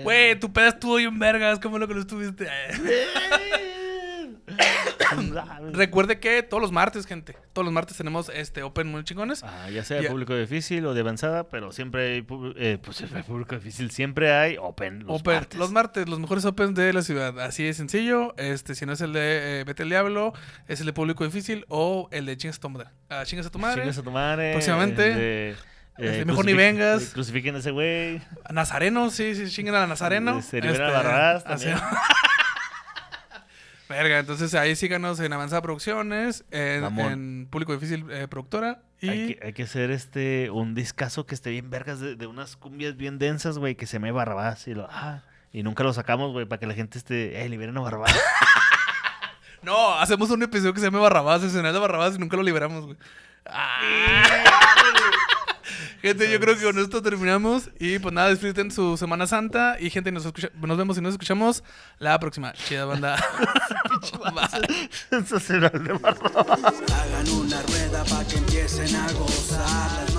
Speaker 1: Güey, tu peda estuvo bien vergas. ¿Cómo lo que lo estuviste? Recuerde que todos los martes, gente. Todos los martes tenemos este Open muy chingones.
Speaker 2: Ah, ya sea de
Speaker 1: Ya.
Speaker 2: público difícil o de avanzada, pero siempre hay eh, pues el público difícil, siempre hay open los
Speaker 1: Open,
Speaker 2: martes.
Speaker 1: Los martes, los mejores Opens de la ciudad. Así de sencillo. Este, si no es el de eh, Vete el Diablo, es el de Público Difícil o el de Chingas a tu madre. Ah, Chingas a tu madre.
Speaker 2: Chingas a tu madre.
Speaker 1: Próximamente.
Speaker 2: el de,
Speaker 1: Este, mejor ni vengas.
Speaker 2: eh, Crucifiquen a ese güey.
Speaker 1: Nazareno, sí, sí, chinguen a Nazareno.
Speaker 2: Se
Speaker 1: así-
Speaker 2: también.
Speaker 1: Verga, entonces ahí síganos en Avanzada Producciones, en, Público Difícil eh, Productora. Y
Speaker 2: Hay que, hay que hacer este un discazo que esté bien vergas de, de unas cumbias bien densas, güey, que se me Barrabás y lo ah, y nunca lo sacamos, güey, para que la gente esté, eh, liberen a Barrabás.
Speaker 1: No, hacemos un episodio que se llama Barrabás, escenario de Barrabás y nunca lo liberamos, güey. Ah. Gente, yo creo que con esto terminamos. Y pues nada, disfruten su Semana Santa. Y gente, nos, escucha- nos vemos y nos escuchamos la próxima. Chida banda.
Speaker 2: Sensacional de.
Speaker 3: Hagan una rueda para que empiecen a gozar. Las